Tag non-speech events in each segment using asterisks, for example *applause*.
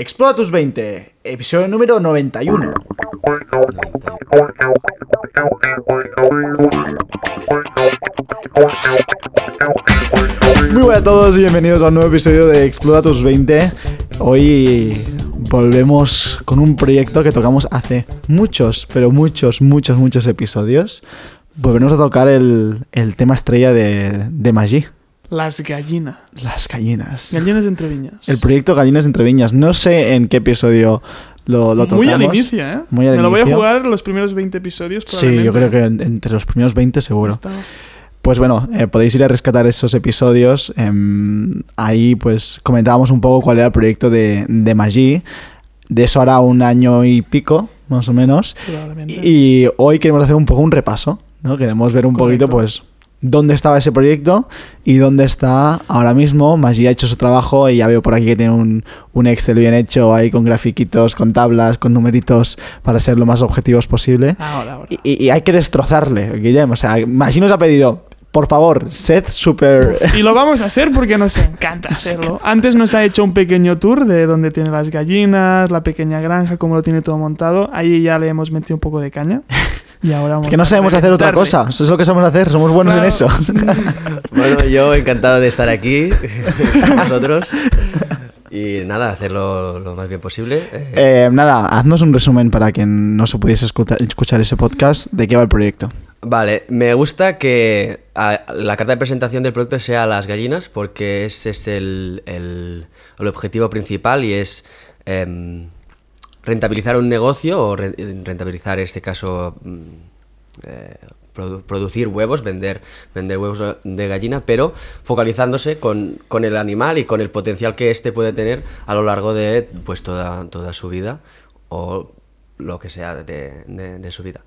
Explora tus 20, episodio número 91. Muy buenas a todos y bienvenidos a un nuevo episodio de Explora tus 20. Hoy volvemos con un proyecto que tocamos hace muchos, pero muchos, muchos, muchos episodios. Volvemos a tocar el, el tema estrella de, de Maggi. Las gallinas. Las gallinas. Gallinas entre viñas. El proyecto Gallinas entre Viñas. No sé en qué episodio lo, lo tocamos. Muy al inicio, ¿eh? Muy al Me lo voy a jugar los primeros 20 episodios. Sí, yo creo que en- entre los primeros 20 seguro. Está- Pues bueno, eh, podéis ir a rescatar esos episodios. em, ahí pues comentábamos un poco cuál era el proyecto de, de Maggi. De eso hará un año y pico, más o menos. Probablemente. Y hoy queremos hacer un poco un repaso, ¿no? Queremos ver un Correcto. poquito, pues, dónde estaba ese proyecto y dónde está ahora mismo. Maggi ha hecho su trabajo y ya veo por aquí que tiene un, un Excel bien hecho ahí con grafiquitos, con tablas, con numeritos para ser lo más objetivos posible. Ahora, ahora. Y, y- hay que destrozarle, Guillem. O sea, Maggi nos ha pedido, por favor, sed súper... Y lo vamos a hacer porque nos encanta hacerlo. Antes nos ha hecho un pequeño tour de donde tiene las gallinas, la pequeña granja, cómo lo tiene todo montado. Ahí ya le hemos metido un poco de caña. *laughs* Y ahora vamos Que no sabemos hacer otra cosa. Eso es lo que sabemos hacer. Somos buenos en Claro. eso. *laughs* Bueno, yo encantado de estar aquí *laughs* con vosotros. Y nada, hacerlo lo más bien posible. Eh, Eh, nada, haznos un resumen para quien no se pudiese escuchar ese podcast de qué va el proyecto. Vale, me gusta que a- la carta de presentación del proyecto sea las gallinas porque ese es el, el- el objetivo principal y es em, rentabilizar un negocio o re- rentabilizar, en este caso, mm, eh, produ- producir huevos, vender, vender huevos de gallina, pero focalizándose con, con el animal y con el potencial que éste puede tener a lo largo de pues, toda, toda su vida o lo que sea de, de- de su vida.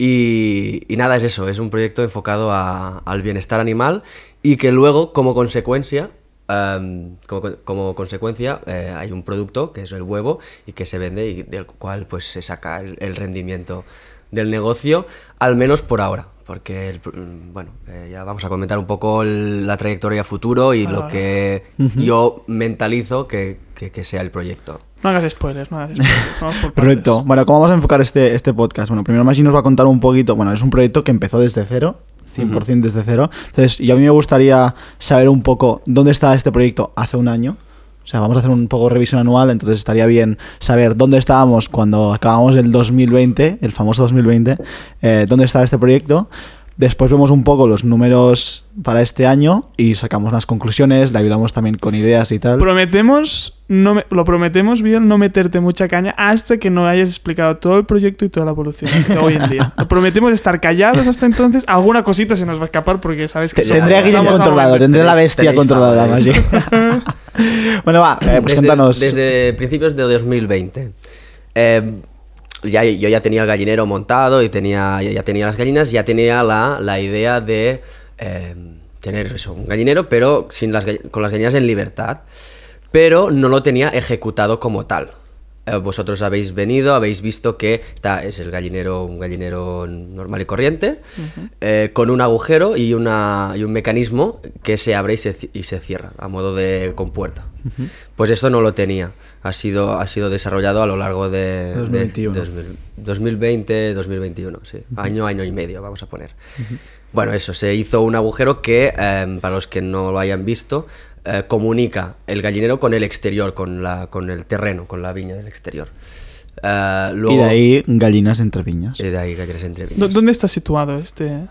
Y, y nada, es eso, es un proyecto enfocado a- al bienestar animal y que luego, como consecuencia, em, como, co- como consecuencia, eh, hay un producto que es el huevo y que se vende y del cual pues se saca el, el rendimiento del negocio, al menos por ahora. Porque, el mm, bueno, eh, ya vamos a comentar un poco el- la trayectoria futuro y lo que yo mentalizo que, que- que sea el proyecto. No hagas spoilers, no hagas spoilers. *laughs* Partes. Bueno, ¿cómo vamos a enfocar este, este podcast? Bueno, primero Maggi nos va a contar un poquito. Bueno, es un proyecto que empezó desde cero, 100% desde cero. Entonces, y a mí me gustaría saber un poco dónde está este proyecto hace un año. O sea, vamos a hacer un poco de revisión anual, entonces estaría bien saber dónde estábamos cuando acabamos el 2020, el famoso 2020, eh, dónde estaba este proyecto. Después vemos un poco los números para este año y sacamos las conclusiones, le ayudamos también con ideas y tal. Prometemos, no me- lo prometemos bien, no meterte mucha caña hasta que no hayas explicado todo el proyecto y toda la evolución hasta hoy en día. Lo prometemos estar callados hasta entonces. Alguna cosita se nos va a escapar porque sabes que Tendré a Guillem estamos a controlado, tendré la bestia controlada. *laughs* ¿eh? bueno, va, eh, pues desde, cuéntanos. Desde principios de 2020. eh, ya, yo ya tenía el gallinero montado y tenía, ya, tenía las gallinas, ya tenía la, la idea de eh, tener eso, un gallinero, pero sin las, con las gallinas en libertad. Pero no lo tenía ejecutado como tal. Eh, vosotros habéis venido, habéis visto que está, es el gallinero, un gallinero normal y corriente, eh, con un agujero y, una, y un mecanismo que se abre y se, y se cierra a modo de compuerta. Pues esto no lo tenía. Ha sido, ha sido desarrollado a lo largo de, de- 2021. de 2000 2020, 2021, sí. Año, año y medio, vamos a poner. Bueno, eso, se hizo un agujero que, eh, para los que no lo hayan visto, eh, comunica el gallinero con el exterior, con, la, con el terreno, con la viña del exterior. Eh, luego- Y de ahí gallinas entre viñas. y de ahí gallinas entre ¿Dó- viñas. ¿Dónde está situado este,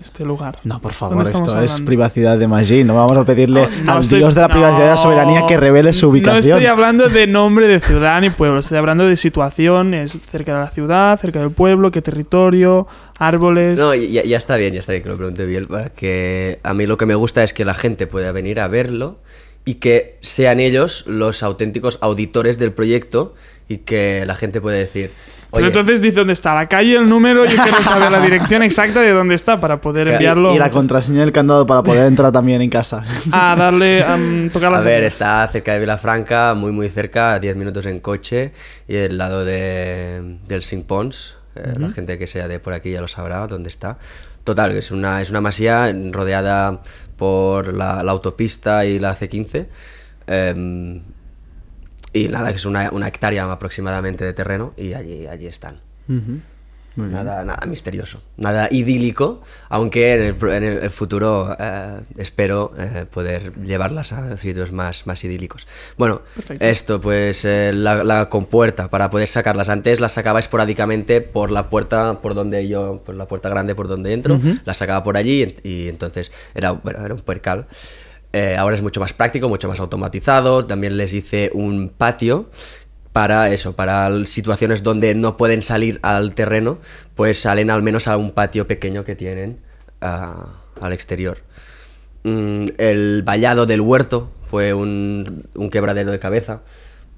este lugar? No, por ¿Dónde favor, esto es privacidad de Maggi. No vamos a pedirle No, no al estoy- dios de la privacidad y la no, soberanía que revele su No ubicación. estoy hablando de *laughs* nombre de ciudad ni pueblo, estoy hablando de situación, es cerca de la ciudad, cerca del pueblo, qué territorio, árboles. No, ya, ya está bien, ya está bien que lo pregunte bien, porque a mí lo que me gusta es que la gente pueda venir a verlo y que sean ellos los auténticos auditores del proyecto y que la gente pueda decir, Oye, entonces dice dónde está la calle, el número, yo quiero saber la dirección exacta de dónde está para poder Claro, enviarlo Y la contraseña del candado para poder entrar también en casa. a darle a mm, *laughs* tocar las A ver, está cerca de Vilafranca, muy muy cerca, a 10 minutos en coche y al lado de, del Sing Pons. eh, La gente que sea de por aquí ya lo sabrá dónde está. Total, es una, es una masía rodeada por la, la autopista y la C15. em, Y nada, es una, una hectárea aproximadamente de terreno y allí, allí están. Muy bien. Nada, nada misterioso, nada idílico, aunque en el, en el futuro eh, espero eh, poder llevarlas a sitios más, más idílicos. Bueno, Perfecto. esto, pues eh, la, la compuerta para poder sacarlas. Antes las sacaba esporádicamente por la puerta por donde yo, por la puerta grande por donde entro, las sacaba por allí y, y entonces era, bueno, era un percal. Eh, ahora es mucho más práctico, mucho más automatizado. También les hice un patio para eso, para situaciones donde no pueden salir al terreno, pues salen al menos a un patio pequeño que tienen ah, al exterior. Mm, el vallado del huerto fue un, un quebradero de cabeza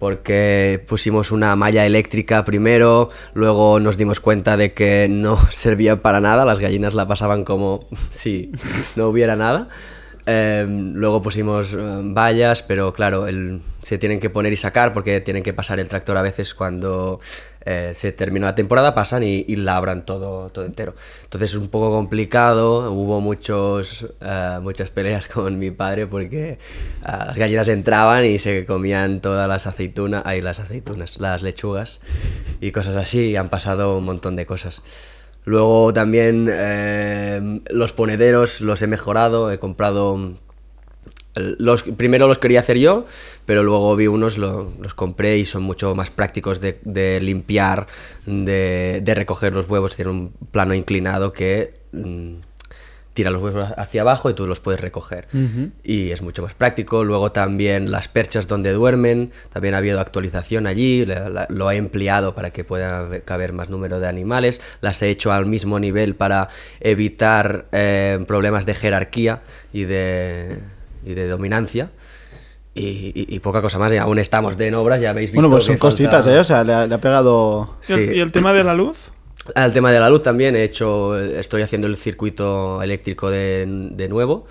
porque pusimos una malla eléctrica primero, luego nos dimos cuenta de que no *laughs* servía para nada, las gallinas la pasaban como *laughs* si no hubiera nada. Em, luego pusimos em, vallas, pero claro, el- se tienen que poner y sacar porque tienen que pasar el tractor a veces cuando eh, se termina la temporada, pasan y, y labran todo, todo entero. Entonces es un poco complicado, hubo muchos, eh, muchas peleas *laughs* con mi padre porque ah, las gallinas entraban y se comían todas las aceitunas, ay, las aceitunas, las lechugas y cosas así, y han pasado un montón de cosas. Luego también eh, los ponederos los he mejorado, he comprado... Los, primero los quería hacer yo, pero luego vi unos, lo- los compré y son mucho más prácticos de, de limpiar, de, de recoger los huevos. Tiene un plano inclinado que mm, tira los huevos hacia abajo y tú los puedes recoger. Y es mucho más práctico. Luego también las perchas donde duermen, también ha habido actualización allí, la- la- lo he empleado para que pueda caber más número de animales. Las he hecho al mismo nivel para evitar eh, problemas de jerarquía y de, y de dominancia. Y, y- y poca cosa más, y aún estamos de en obras, ya habéis visto. Bueno, pues son que falta- cositas, ¿eh? O sea, le ha, le ha pegado... ¿Y, el, Sí. y el tema de la luz? Al tema de la luz también he hecho, estoy haciendo el circuito eléctrico de, de nuevo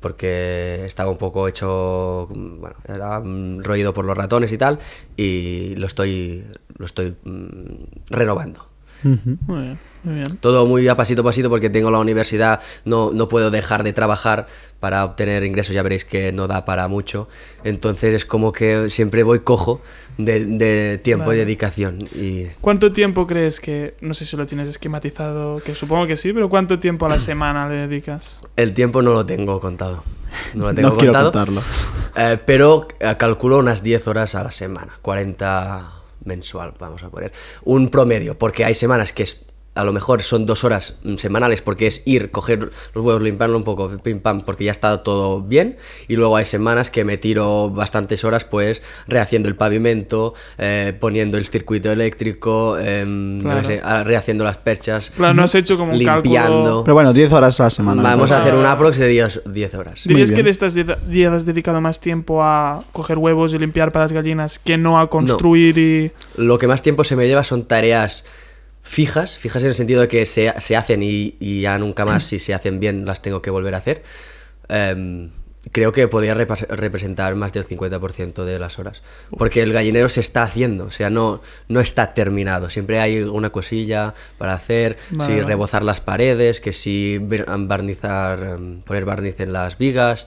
porque estaba un poco hecho, bueno, era roído por los ratones y tal y lo estoy, lo estoy mm, renovando. Muy bien, muy bien. Todo muy a pasito a pasito porque tengo la universidad, no, no puedo dejar de trabajar para obtener ingresos, ya veréis que no da para mucho. Entonces es como que siempre voy cojo de, de tiempo Vale. y dedicación. Y ¿Cuánto tiempo crees que, no sé si lo tienes esquematizado, que supongo que sí, pero cuánto tiempo a la *clears throat* semana le dedicas? el tiempo no lo tengo contado. No lo *laughs* tengo No quiero contado. contarlo. Eh, pero eh, calculo unas 10 horas a la semana, 40 mensual, vamos a poner. Un promedio, porque hay semanas que es- a lo mejor son dos horas mm, semanales porque es ir, coger los huevos, limpiarlo un poco, pim pam, porque ya está todo bien. Y luego hay semanas que me tiro bastantes horas pues rehaciendo el pavimento, eh, poniendo el circuito eléctrico, em, sé, rehaciendo las perchas, Claro, no has hecho como un limpiando. cálculo. Pero bueno, 10 horas a la semana. Vamos a hacer un aprox de 10, 10 horas. ¿Dirías que de estas 10 días has dedicado más tiempo a coger huevos y limpiar para las gallinas que no a construir y... Lo que más tiempo se me lleva son tareas fijas, fijas en el sentido de que se, se hacen y, y ya nunca más, si se hacen bien, las tengo que volver a hacer. Em, creo que podría representar más del 50% de las horas. Porque el gallinero se está haciendo, o sea, no, no está terminado. Siempre hay una cosilla para hacer, Vale, si rebozar las paredes, que si barnizar, em, poner barniz en las vigas.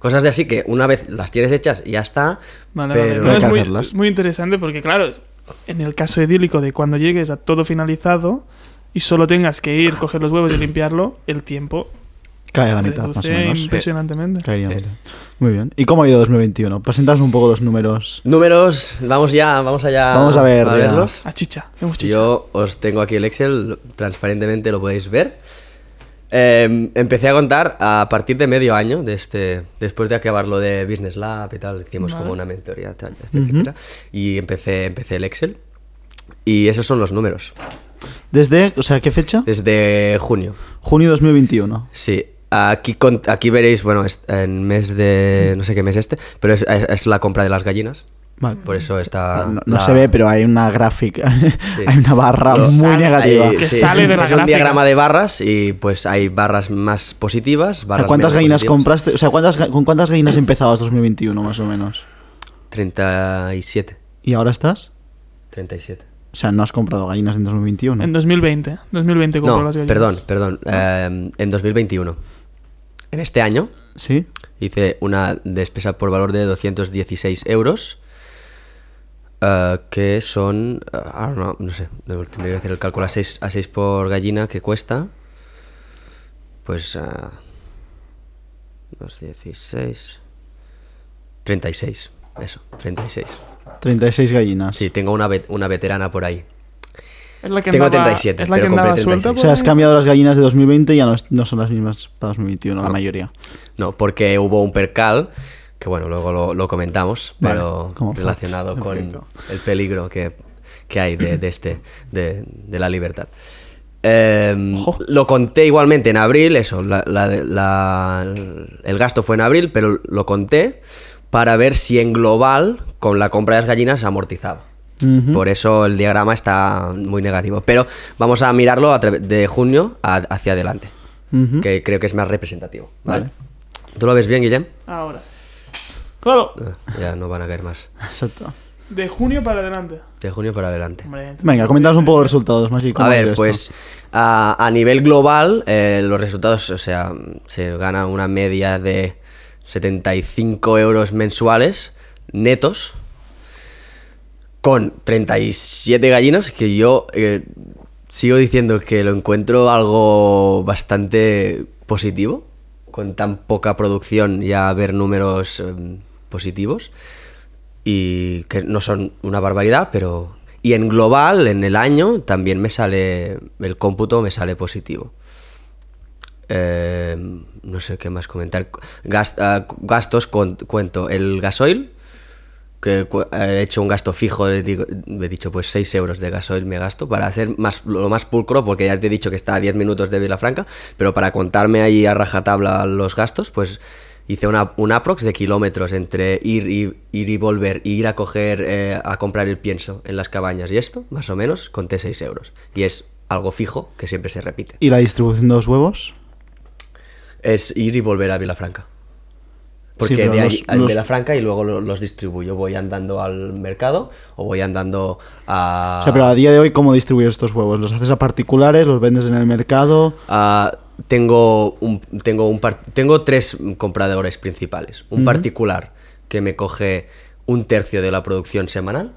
Cosas de así que una vez las tienes hechas ya está. Vale, pero vale. es muy interesante porque, claro, en el caso idílico de cuando llegues a todo finalizado y solo tengas que ir, coger los huevos y limpiarlo, el tiempo Cae a la mitad, más o menos. impresionantemente. Caería a la mitad. Muy bien. ¿Y cómo ha ido 2021? Presentaos un poco los números. Números, vamos ya, vamos allá Vamos a ver, ya. verlos. A chicha, hemos chicha. Yo os tengo aquí el Excel, transparentemente lo podéis ver. Eh, empecé a contar a partir de medio año, de este, después de acabar lo de Business Lab y tal, hicimos Vale. como una mentoría, tal, etcétera, y empecé, empecé el Excel. Y esos son los números, Desde, o sea, ¿qué fecha? desde junio. Junio 2021. Sí, aquí, aquí veréis, bueno, en mes de, no sé qué mes este, pero es- es la compra de las gallinas. Vale. Por eso está... No, no la- se ve, pero hay una gráfica. *laughs* hay una barra Lo- muy sale- negativa. Hay- Que sí, sale de la es un gráfica. diagrama de barras y pues hay barras más positivas, barras ¿Cuántas menos gallinas positivas. compraste? O sea, ¿cuántas, ¿con cuántas gallinas empezabas 2021 más o menos? 37. ¿Y ahora estás? 37. O sea, no has comprado gallinas en 2021. En 2020. 2020 compró No, las gallinas. perdón, perdón. eh, en 2021. En este año ¿Sí? hice una despesa por valor de 216 euros. Eh, que son, ahora no, no sé, tendría que hacer el cálculo a 6, a 6 por gallina que cuesta, pues, eh, dos, 16, 36, eso, 36. 36 gallinas. Sí, tengo una, ve- una veterana por ahí. Es la que Tengo andaba, 37, es la que pero compré andaba 36. suelta. O sea, has cambiado las gallinas de 2020 y ya no, es- no son las mismas para 2021, la No. mayoría. No, porque hubo un percal, que bueno, luego lo, lo comentamos, Vale, pero relacionado con perfecto. el peligro que, que hay de, de este, de, de la libertad. Eh, Ojo. lo conté igualmente en abril, eso, la- la- la- el gasto fue en abril, pero lo conté para ver si en global, con la compra de las gallinas, amortizaba. Ujú. Por eso el diagrama está muy negativo. Pero vamos a mirarlo a de junio a- hacia adelante, que creo que es más representativo. ¿vale? Vale. ¿Tú lo ves bien, Guillem? Ahora. Claro, Ah, Ya no van a caer más. Exacto. de junio para adelante. De junio para adelante. Hombre, Venga, comentaos un poco los resultados, más A ver, pues a, a nivel global, eh, los resultados, o sea, se gana una media de 75 euros mensuales netos con 37 gallinas, que yo eh, sigo diciendo que lo encuentro algo bastante positivo, con tan poca producción ya ver números eh, positivos y que no son una barbaridad, pero... Y en global, en el año, también me sale, el cómputo me sale positivo. Eh, no sé qué más comentar. Ah, gastos, con- cuento el gasoil, que cu- he hecho un gasto fijo, he dicho pues 6 euros de gasoil me gasto para hacer más, lo más pulcro, porque ya te he dicho que está a 10 minutos de Vilafranca, pero para contarme ahí a rajatabla los gastos, pues hice una, un aprox de kilómetros entre ir y, ir y volver, y ir a coger, eh, a comprar el pienso en las cabañas y esto, más o menos, conté 6 euros. Y es algo fijo que siempre se repite. ¿Y la distribución de los huevos? Es ir y volver a Vilafranca. Porque de ahí los- Vilafranca y luego lo- los distribuyo. Voy andando al mercado o voy andando a... O sea, pero a día de hoy, ¿cómo distribuyes estos huevos? ¿Los haces a particulares? ¿Los vendes en el mercado? a- tengo un, tengo un par- tengo tres compradores principales. Un particular que me coge un tercio de la producción semanal.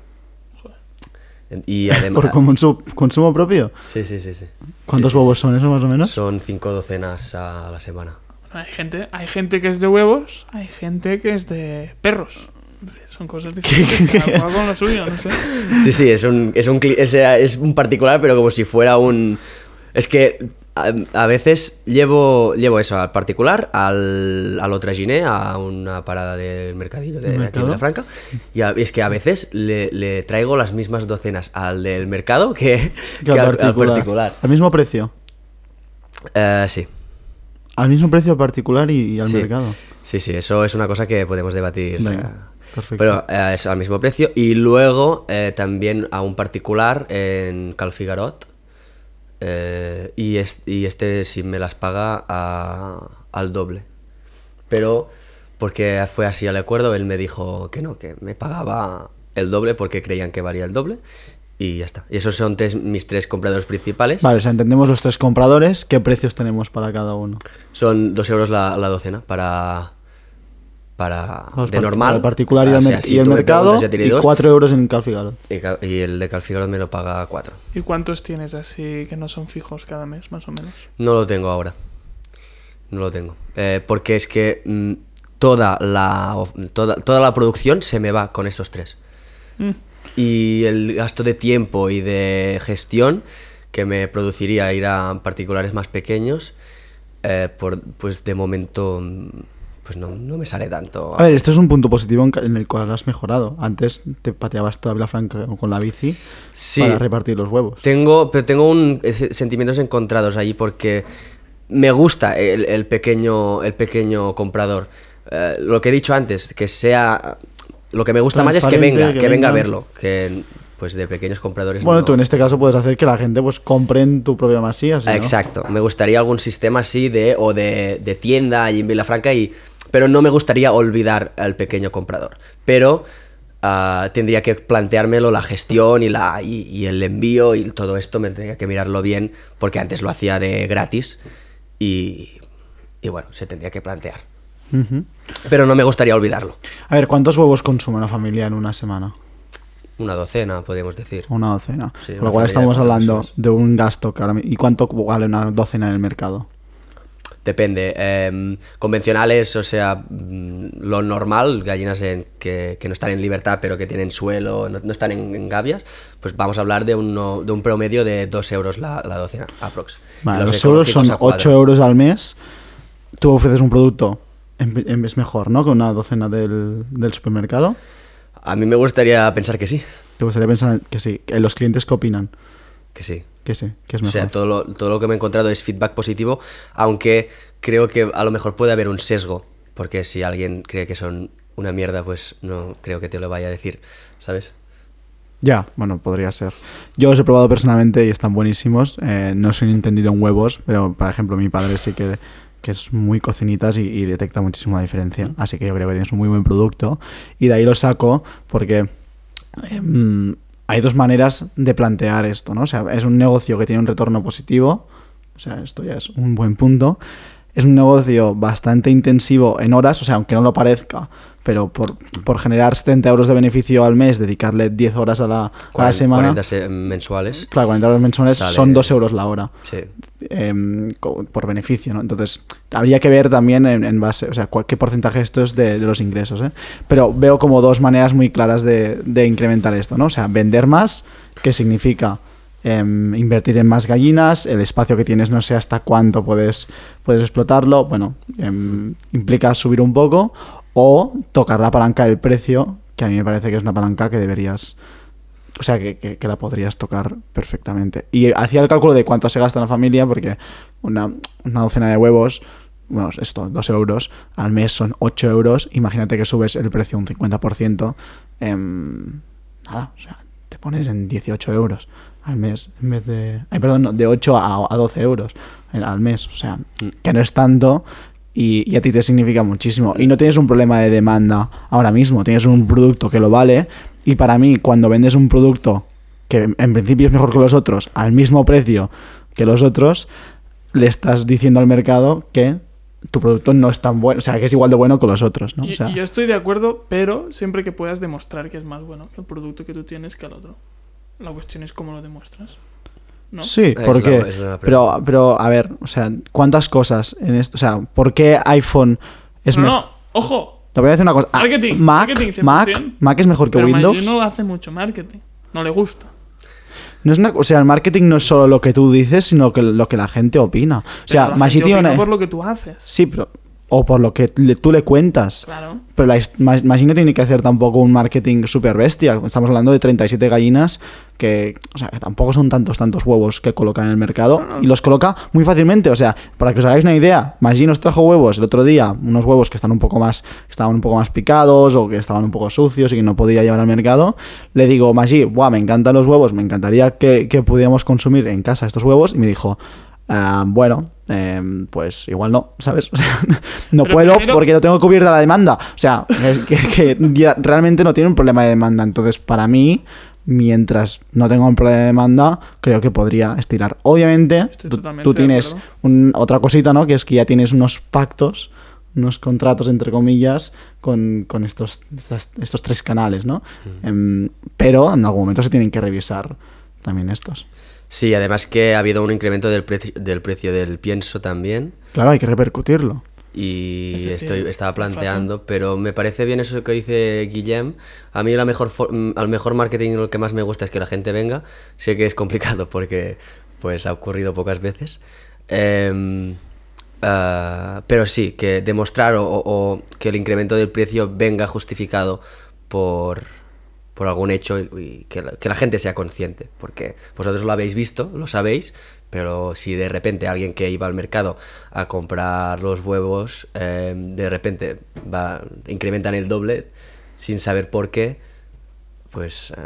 Y *laughs* además... ¿Por consumo, consumo propio? Sí, sí, sí, sí. ¿Cuántos huevos son eso, más o menos? Son cinco docenas a la semana. Hay gente, hay gente que es de huevos, hay gente que es de perros. Son cosas *laughs* diferentes. Cada cual con lo suyo, no sé. Sí, sí, es un, es un, es un particular, pero como si fuera un... Es que a, a veces llevo, llevo eso al particular, al, al Otraginé, a una parada del mercadillo de, ¿El de aquí de mercado? Vilafranca, y a- es que a veces le, le traigo las mismas docenas al del mercado que, que al, al particular. ¿Al mismo precio? Eh, sí, Al mismo precio al particular y, y al sí. mercado. Sí, sí, eso es una cosa que podemos debatir. Venga, eh, perfecto. Pero eh, eso al mismo precio. Y luego eh, también a un particular en Calfigarot. Eh, y, es- y este sí me las paga a- al doble. Pero porque fue así al acuerdo, él me dijo que no, que me pagaba el doble porque creían que valía el doble. Y ya está. Y esos son tres, mis tres compradores principales. Vale, o sea, entendemos los tres compradores. ¿Qué precios tenemos para cada uno? Son dos euros la, la docena para. Para. Vamos, de normal. para El particular y, O el, sea, mer- si y el tú me mercado. Y dos. 4 euros en Calfigaro. Y, y el de Calfigaro me lo paga 4. ¿Y cuántos tienes así que no son fijos cada mes, más o menos? No lo tengo ahora. No lo tengo. Eh, porque es que mm, toda, la, toda, toda la producción se me va con estos tres. Mm. Y el gasto de tiempo y de gestión que me produciría ir a particulares más pequeños, eh, por, pues de momento mm, pues no, no me sale tanto. A ver, esto es un punto positivo en, el cual has mejorado. Antes te pateabas toda la franca con la bici Sí. para repartir los huevos. Tengo, pero tengo un, ese- sentimientos encontrados ahí porque me gusta el, el pequeño, el pequeño comprador. Eh, lo que he dicho antes, que sea... Lo que me gusta más es que venga, que, que venga a verlo. Que pues de pequeños compradores Bueno, no- tú en este caso puedes hacer que la gente pues compre en tu propia masía. ¿sí, no? Exacto. Me gustaría algún sistema así de o de, de tienda allí en Vilafranca y pero no me gustaría olvidar al pequeño comprador. Pero ah, tendría que planteármelo la gestión y la y, y el envío y todo esto me tendría que mirarlo bien porque antes lo hacía de gratis y y bueno, se tendría que plantear. Pero no me gustaría olvidarlo. A ver, ¿cuántos huevos consume una familia en una semana? una docena, podríamos decir. Una docena. Sí, Con lo cual estamos hablando personas. de un gasto que ahora mi- ¿Y cuánto vale una docena en el mercado? Depende. em, convencionales, o sea, mm, lo normal, gallinas en- que, que no están en libertad pero que tienen suelo, no, no están en, en gavias, pues vamos a hablar de, uno- de un promedio de 2 euros la, la docena, aprox. Vale, los euros son ecológicos a 8 cuadro. euros al mes. Tú ofreces un producto, es mejor, ¿no? Que una docena del, del supermercado. A mí me gustaría pensar que sí, Te gustaría pensar que sí. ¿Los clientes qué opinan? que sí. Que sí, que es O mejor. sea, todo lo, todo lo que me he encontrado es feedback positivo, aunque creo que a lo mejor puede haber un sesgo, porque si alguien cree que son una mierda, pues no creo que te lo vaya a decir, ¿sabes? Ya, bueno, podría ser. Yo los he probado personalmente y están buenísimos. Eh, no soy entendido en huevos, pero por ejemplo mi padre sí que, que es muy cocinitas y, y detecta muchísimo la diferencia. Así que yo creo que tienes un muy buen producto. Y de ahí lo saco porque em, hay dos maneras de plantear esto, ¿no? O sea, es un negocio que tiene un retorno positivo. O sea, esto ya es un buen punto. Es un negocio bastante intensivo en horas, o sea, aunque no lo parezca, pero por, por generar 70 euros de beneficio al mes, dedicarle 10 horas a la, a la 40, semana. 40 se- mensuales. Claro, 40 euros mensuales Sale- son 2 euros la hora Sí. em, por beneficio, ¿no? Entonces, habría que ver también en, en base, o sea, cuál- qué porcentaje esto es de, de los ingresos, ¿eh? Pero veo como dos maneras muy claras de, de incrementar esto, ¿no? O sea, vender más, que significa em, invertir en más gallinas, el espacio que tienes no sé hasta cuánto puedes, puedes explotarlo, bueno, em, implica subir un poco o tocar la palanca del precio, que a mí me parece que es una palanca que deberías... O sea, que, que- que la podrías tocar perfectamente. Y hacía el cálculo de cuánto se gasta en la familia, porque una, una docena de huevos, bueno, esto, 2 euros, al mes son 8 euros. Imagínate que subes el precio un 50%. em, nada, o sea, te pones en 18 euros al mes, en vez de... Ay, perdón, no, de 8 a, a 12 euros en- al mes. O sea, que no es tanto y, y a ti te significa muchísimo. Y no tienes un problema de demanda ahora mismo, tienes un producto que lo vale. Y para mí, cuando vendes un producto que en principio es mejor que los otros, al mismo precio que los otros, le estás diciendo al mercado que tu producto no es tan bueno, o sea, que es igual de bueno que los otros, ¿no? O sea, yo estoy de acuerdo, pero siempre que puedas demostrar que es más bueno el producto que tú tienes que el otro. La cuestión es cómo lo demuestras. ¿No? Sí, Es porque... la- es una pero, pero, a ver, o sea, ¿cuántas cosas en esto? O sea, ¿por qué iPhone es no, mejor? no, ojo. Te voy a decir una cosa. Ah, Marketing, Mac, marketing 100%. Mac, Mac es mejor que Pero Windows. No hace mucho marketing. No le gusta. No es una, o sea, el marketing no es solo lo que tú dices, sino que lo que la gente opina. O sea, Maggi tiene opina una- por lo que tú haces. Sí, pero... O por lo que le- tú le cuentas. Claro. Pero la no tiene que hacer tampoco un marketing super bestia. Estamos hablando de 37 gallinas que, o sea, que tampoco son tantos, tantos huevos que coloca en el mercado. Y los coloca muy fácilmente. O sea, para que os hagáis una idea, Maggi nos trajo huevos el otro día, unos huevos que están un poco más, estaban un poco más picados o que estaban un poco sucios y que no podía llevar al mercado. Le digo, Maggi, buah, me encantan los huevos, me encantaría que, que pudiéramos consumir en casa estos huevos. Y me dijo, "Ah, bueno, em, pues igual no, ¿sabes? *laughs* O sea, no Pero puedo primero- porque no tengo cubierta la demanda. O sea, *laughs* es que, que ya realmente no tiene un problema de demanda. Entonces, para mí, mientras no tenga un problema de demanda, creo que podría estirar. Obviamente, tú, tienes un- otra cosita, ¿no? Que es que ya tienes unos pactos, unos contratos, entre comillas, con, con estos, estos tres canales, ¿no? Em, pero en algún momento se tienen que revisar también estos. Sí, además que ha habido un incremento del, preci- del precio del pienso también. Claro, hay que repercutirlo. Y Es decir, estoy, estaba planteando, pero me parece bien eso que dice Guillem. A mí la mejor mm, al mejor marketing lo que más me gusta es que la gente venga. Sé que es complicado porque pues ha ocurrido pocas veces. Em, ah, pero sí, que demostrar o, o- o que el incremento del precio venga justificado por, por algún hecho y, y que, la, que la gente sea consciente. Porque vosotros lo habéis visto, lo sabéis, pero si de repente alguien que iba al mercado a comprar los huevos, eh, de repente va, incrementan el doble sin saber por qué, pues... eh,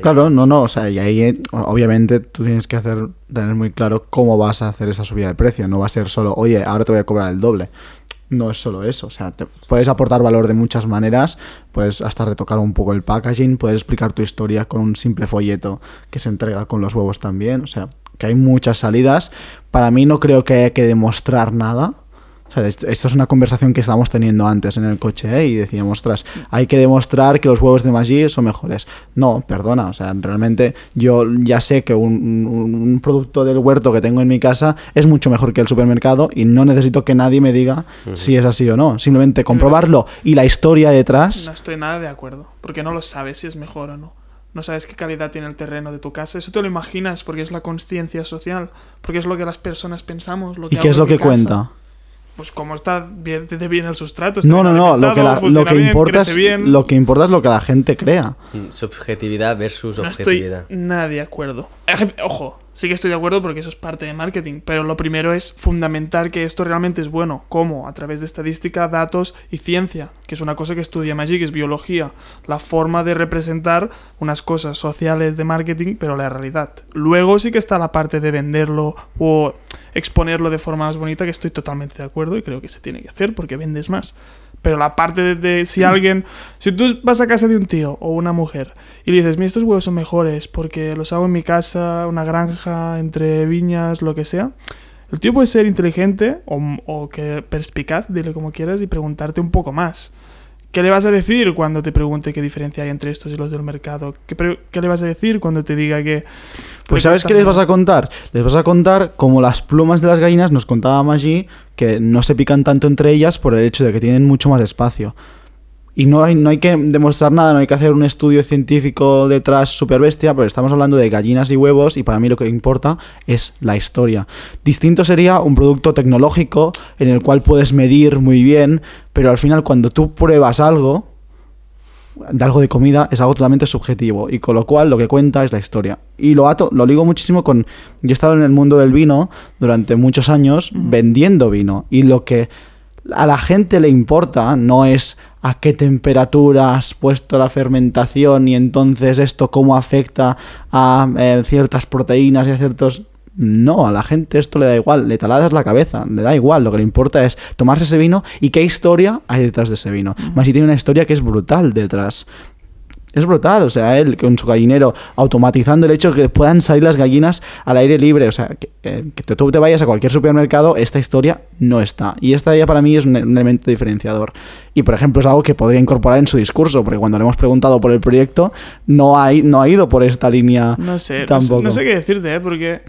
Claro, no, no, o sea, y ahí obviamente tú tienes que hacer, tener muy claro cómo vas a hacer esa subida de precio. No va a ser solo, oye, ahora te voy a cobrar el doble. No es solo eso, o sea, te- puedes aportar valor de muchas maneras, puedes hasta retocar un poco el packaging, puedes explicar tu historia con un simple folleto que se entrega con los huevos también, o sea, que hay muchas salidas. Para mí no creo que haya que demostrar nada. O O sea, esto es una conversación que estábamos teniendo antes en el coche ¿eh? y decíamos, ostras, hay que demostrar que los huevos de Maggi son mejores. No, perdona, o sea, realmente yo ya sé que un, un- un producto del huerto que tengo en mi casa es mucho mejor que el supermercado y no necesito que nadie me diga si es así o no. Simplemente comprobarlo y la historia detrás. No estoy nada de acuerdo, porque no lo sabes si es mejor o no. No sabes qué calidad tiene el terreno de tu casa. Eso te lo imaginas porque es la conciencia social, porque es lo que las personas pensamos. Lo que ¿Y qué es lo que casa. cuenta? Pues cómo está bien, de bien el sustrato. está No, no, bien no, lo que, la- lo que bien, importa es bien. lo que importa es lo que la gente crea. Mm, Subjetividad versus No estoy objetividad. nada de acuerdo. Ojo, sí que estoy de acuerdo porque eso es parte de marketing, pero lo primero es fundamentar que esto realmente es bueno. ¿Cómo? A través de estadística, datos y ciencia, que es una cosa que estudia Magic, es biología. La forma de representar unas cosas sociales de marketing, pero la realidad. Luego sí que está la parte de venderlo o exponerlo de forma más bonita, que estoy totalmente de acuerdo y creo que se tiene que hacer porque vendes más. Pero la parte de, de si alguien, si tú vas a casa de un tío o una mujer y le dices, mira, estos huevos son mejores porque los hago en mi casa, una granja, entre viñas, lo que sea, el tío puede ser inteligente o, o que perspicaz, dile como quieras, y preguntarte un poco más. ¿Qué le vas a decir cuando te pregunte qué diferencia hay entre estos y los del mercado? ¿Qué, qué le vas a decir cuando te diga que... Pues ¿sabes qué les vas a contar? Les vas a contar como las plumas de las gallinas, nos contaba Maggi, que no se pican tanto entre ellas por el hecho de que tienen mucho más espacio. Y no hay, no hay que demostrar nada, no hay que hacer un estudio científico detrás super bestia, pero estamos hablando de gallinas y huevos y para mí lo que importa es la historia. Distinto sería un producto tecnológico en el cual puedes medir muy bien, pero al final cuando tú pruebas algo, de algo de comida es algo totalmente subjetivo y con lo cual lo que cuenta es la historia. Y lo ato, lo ligo muchísimo con yo he estado en el mundo del vino durante muchos años vendiendo vino y lo que a la gente le importa no es a qué temperatura has puesto la fermentación y entonces esto cómo afecta a eh, ciertas proteínas y a ciertos no, a la gente esto le da igual, le taladas la cabeza, le da igual, lo que le importa es tomarse ese vino y qué historia hay detrás de ese vino. Más si tiene una historia que es brutal detrás. Es brutal, o sea, él con su gallinero automatizando el hecho de que puedan salir las gallinas al aire libre, o sea, que, eh, que tú te vayas a cualquier supermercado, esta historia no está. Y esta ya para mí es un, un elemento diferenciador. Y por ejemplo es algo que podría incorporar en su discurso, porque cuando le hemos preguntado por el proyecto, no ha, i- no ha ido por esta línea No sé, no sé, tampoco. no sé qué decirte, ¿eh? porque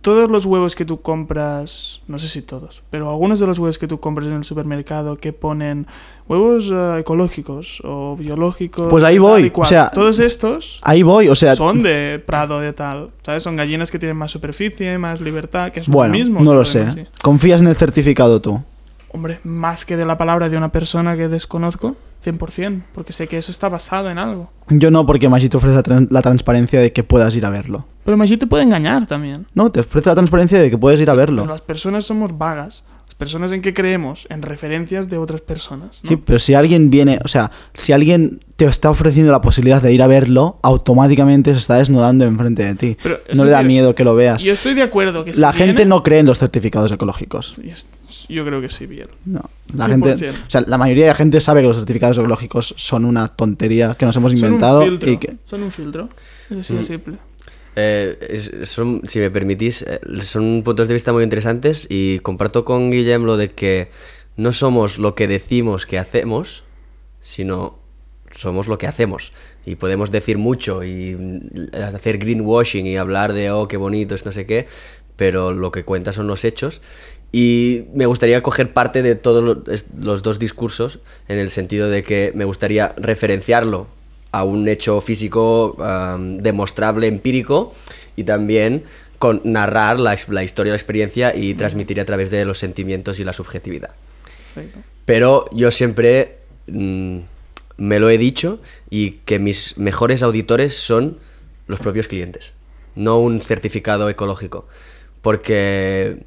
todos los huevos que tú compras, no sé si todos, pero algunos de los huevos que tú compras en el supermercado que ponen huevos eh, ecológicos o biológicos, Pues ahí voy, o sea, todos estos Ahí voy, o sea, son de prado de tal, ¿sabes? Son gallinas que tienen más superficie, más libertad, que es bueno, lo mismo. no lo sé. decir. ¿Confías en el certificado tú? Hombre, más que de la palabra de una persona que desconozco, 100%, porque sé que eso está basado en algo. Yo no, porque Maggi te ofrece la, tran- la transparencia de que puedas ir a verlo. Pero Maggi te puede engañar también. No, te ofrece la transparencia de que puedes ir a verlo. Pero las personas somos vagas. Personas en que creemos en referencias de otras personas. ¿no? Sí, pero si alguien viene, o sea, si alguien te está ofreciendo la posibilidad de ir a verlo, automáticamente se está desnudando enfrente de ti. Pero, no le da miedo que lo veas. Yo estoy de acuerdo que si La gente no cree en los certificados ecológicos. Yo creo que sí, bien. No. La 100%. gente, o sea, la mayoría de gente sabe que los certificados ecológicos son una tontería que nos hemos Son inventado un filtro. y que Son un filtro. Es así de Mm. simple. Eh, son, si me permitís, eh, son puntos de vista muy interesantes y comparto con Guillem lo de que no somos lo que decimos que hacemos, sino somos lo que hacemos. Y podemos decir mucho y hacer greenwashing y hablar de, oh, qué bonito es no sé qué, pero lo que cuenta son los hechos. Y me gustaría coger parte de todos los dos discursos en el sentido de que me gustaría referenciarlo a un hecho físico demostrable, empírico, y también con narrar la, historia, la experiencia y transmitir a través de los sentimientos y la subjetividad. Perfecto. Pero yo siempre mm, me lo he dicho y que mis mejores auditores son los propios clientes, no un certificado ecológico, porque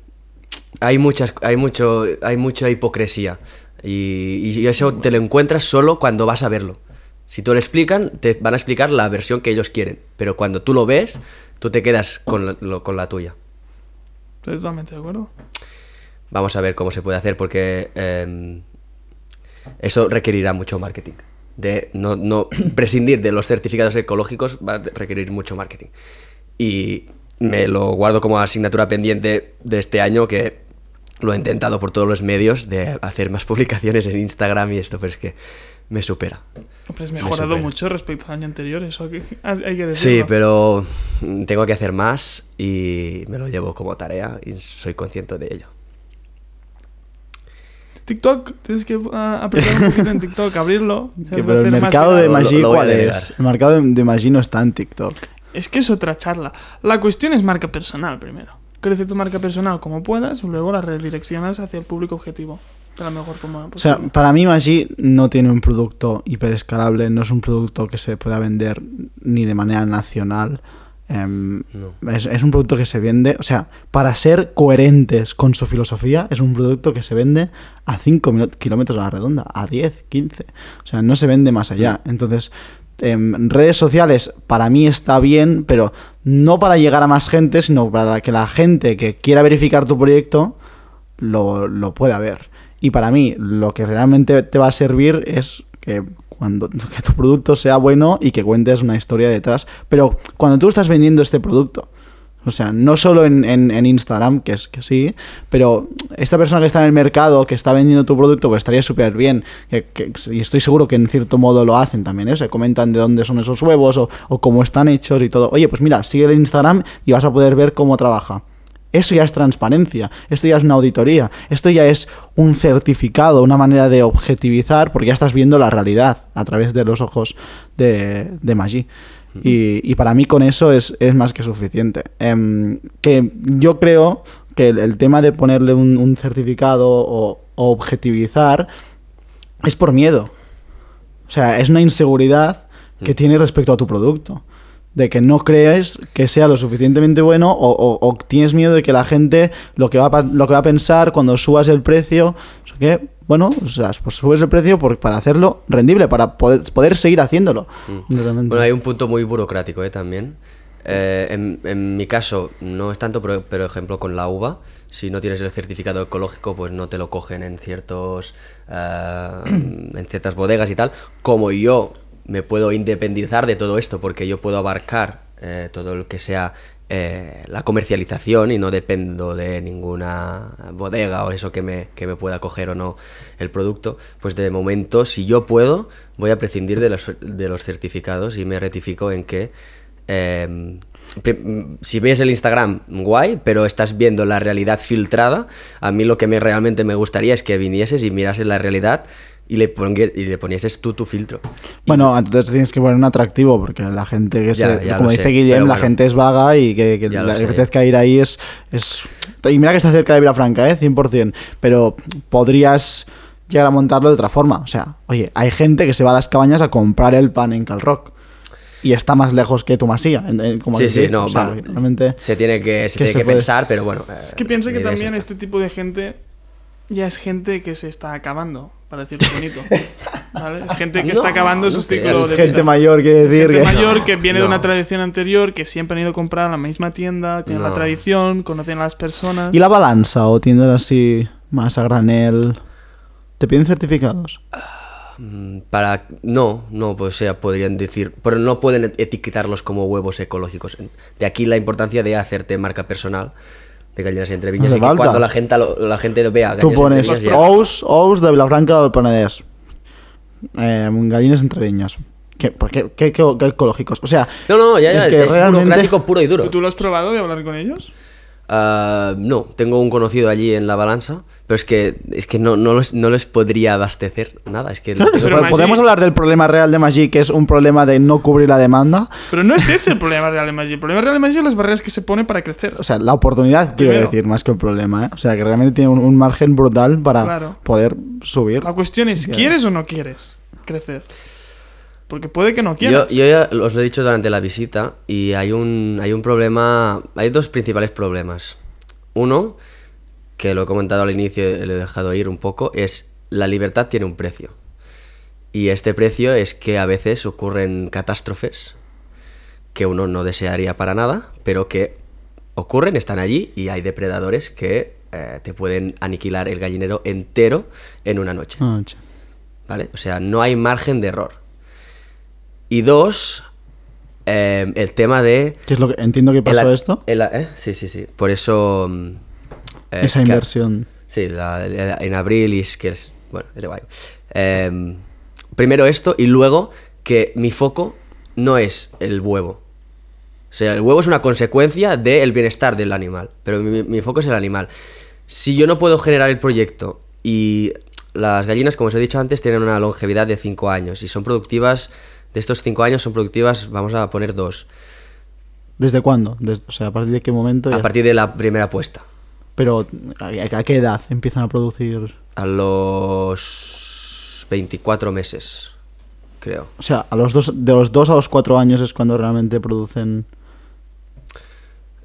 hay muchas, hay mucho, hay mucha hipocresía y, y eso te lo encuentras solo cuando vas a verlo. Si te lo explican, te van a explicar la versión que ellos quieren, pero cuando tú lo ves, tú te quedas con la- lo- con la tuya. Estoy totalmente de acuerdo. Vamos a ver cómo se puede hacer porque em, eso requerirá mucho marketing. De no, no *clears throat* prescindir de los certificados ecológicos va a requerir mucho marketing. Y me lo guardo como asignatura pendiente de este año que lo he intentado por todos los medios de hacer más *laughs* publicaciones en Instagram y esto, pero es que me supera. Hombre, has Me mejorado mucho respecto al año anterior, eso *laughs* hay que decirlo. Sí, pero tengo que hacer más y me lo llevo como tarea y soy consciente de ello. TikTok, tienes que ah, apretar un poquito en *laughs* TikTok, abrirlo. Que, pero el mercado de Maggi, ¿cuál es? El mercado de, de Maggi no está en TikTok. Es que es otra charla. La cuestión es marca personal primero. Crece tu marca personal como puedas y luego la redireccionas hacia el público objetivo la mejor forma O sea, para mí Maggi no tiene un producto hiperescalable, no es un producto que se pueda vender ni de manera nacional. Em, No. es, es un producto que se vende, o sea, para ser coherentes con su filosofía, es un producto que se vende a 5 kilómetros a la redonda, a 10, 15. O sea, no se vende más allá. Entonces, em, redes sociales para mí está bien, pero no para llegar a más gente, sino para que la gente que quiera verificar tu proyecto lo, lo pueda ver. Y para mí, lo que realmente te va a servir es que cuando *laughs* que tu producto sea bueno y que cuentes una historia detrás. Pero cuando tú estás vendiendo este producto, o sea, no solo en, en- Instagram, que es que sí, pero esta persona que está en el mercado, que está vendiendo tu producto, pues estaría súper bien. y estoy seguro que en cierto modo lo hacen también, ¿eh? Se comentan de dónde son esos huevos o, o cómo están hechos y todo. Oye, pues mira, sigue el Instagram y vas a poder ver cómo trabaja. Eso ya es transparencia, esto ya es una auditoría, esto ya es un certificado, una manera de objetivizar, porque ya estás viendo la realidad a través de los ojos de, de Maggi. Y, y para mí con eso es, es más que suficiente. Em, que yo creo que el, el tema de ponerle un, un certificado o, o objetivizar es por miedo. O sea, es una inseguridad que tienes respecto a tu producto. De que no crees que sea lo suficientemente bueno o, o- o tienes miedo de que la gente lo que va a, lo que va a pensar cuando subas el precio. O sea, que, bueno, o sea, pues subes el precio por- para hacerlo rendible, para poder, poder seguir haciéndolo. Realmente. Bueno, hay un punto muy burocrático ¿eh? también. Eh, en, en mi caso no es tanto, pero, pero ejemplo con la uva, si no tienes el certificado ecológico, pues no te lo cogen en ciertos eh, en ciertas bodegas y tal. Como yo me puedo independizar de todo esto, porque yo puedo abarcar eh, todo lo que sea eh, la comercialización y no dependo de ninguna bodega o eso que me, que me pueda coger o no el producto, pues de momento, si yo puedo, voy a prescindir de los, de los certificados y me rectifico en que mm, si ves el Instagram, guay, pero estás viendo la realidad filtrada, a mí lo que me realmente me gustaría es que vinieses y mirases la realidad y le, pongue- y le ponieses tú tu filtro. Bueno, entonces tienes que poner un atractivo, porque la gente que Ya, se, ya como dice sé, Guillem, la bueno. gente es vaga y que, que sé. apetezca ir ahí es, es... Y mira que está cerca de Vilafranca, ¿eh? 100%, pero podrías llegar a montarlo de otra forma. O sea, oye, hay gente que se va a las cabañas a comprar el pan en Calrock y está más lejos que tu masía, como sí, sí, no, O sea, va, realmente... se tiene que, se que tiene se que puede- pensar, pero bueno. Es que pienso mi que también este tipo de gente ya es gente que se está acabando, para decirlo *laughs* bonito. ¿Vale? Gente que No, está acabando su no ciclo creas. Es de gente vida. mayor, quiere decir Gente que... mayor que viene de una No. tradición anterior, que siempre han ido a comprar a la misma tienda, tienen la No. tradición, conocen a las personas. ¿Y la balanza o tiendas así más a granel? ¿Te piden certificados? Mm, Para no, no, pues o sea, podrían decir, pero no pueden et- etiquetarlos como huevos ecológicos. De aquí la importancia de hacerte marca personal de gallinas entre viñas hace y que falta. cuando la gente lo, la gente lo vea Tú gallinas pones entre viñas, ya- ous, ous de Vilafranca del Penedès. Eh, gallines entre viñas. ¿Qué, por qué, qué- qué- qué ecológicos? O sea, No, no, ya, ya, es es, que realmente- burocrático puro y duro. ¿Pero ¿Tú lo has probado de hablar con ellos? Ah, no, tengo un conocido allí en la balanza, pero es que es que no, no, los- no les podría abastecer nada. Es que Claro, tengo- pero podemos hablar del problema real de Maggi, que es un problema de no cubrir la demanda. Pero no es ese el problema real de Maggi. El problema real de Maggi son las barreras que se pone para crecer. O sea, la oportunidad, quiero Primero. decir, más que el problema. ¿eh? O sea, que realmente tiene un, un margen brutal para Claro. poder subir. La cuestión es, ¿quieres o no quieres crecer? Porque puede que no Yo, quieras. yo ya os lo he dicho durante la visita y hay un, hay un problema, hay dos principales problemas. Uno, que lo he comentado al inicio y lo he dejado ir un poco, es la libertad tiene un precio. Y este precio es que a veces ocurren catástrofes que uno no desearía para nada, pero que ocurren, están allí y hay depredadores que eh, te pueden aniquilar el gallinero entero en una noche. Ah, che. ¿Vale? O sea, no hay margen de error. Y dos, eh, el tema de... ¿Qué es lo que entiendo que pasó el- esto? el- ¿eh? Sí, sí, sí. Por eso... eh, Esa que- inversión. Sí, la- la- en abril y es que es... Bueno, guay. Em, primero esto y luego que mi foco no es el huevo. O sea, el huevo es una consecuencia del bienestar del animal, pero mi, mi foco es el animal. Si yo no puedo generar el proyecto y las gallinas, como os he dicho antes, tienen una longevidad de 5 años y son productivas, de estos 5 años son productivas, vamos a poner dos, ¿Desde cuándo? Desde- o sea, ¿a partir de qué momento? a partir de la primera puesta. Pero, ¿a, qué edad empiezan a producir? A los 24 meses, creo. O sea, a los dos, de los 2 a los 4 años es cuando realmente producen...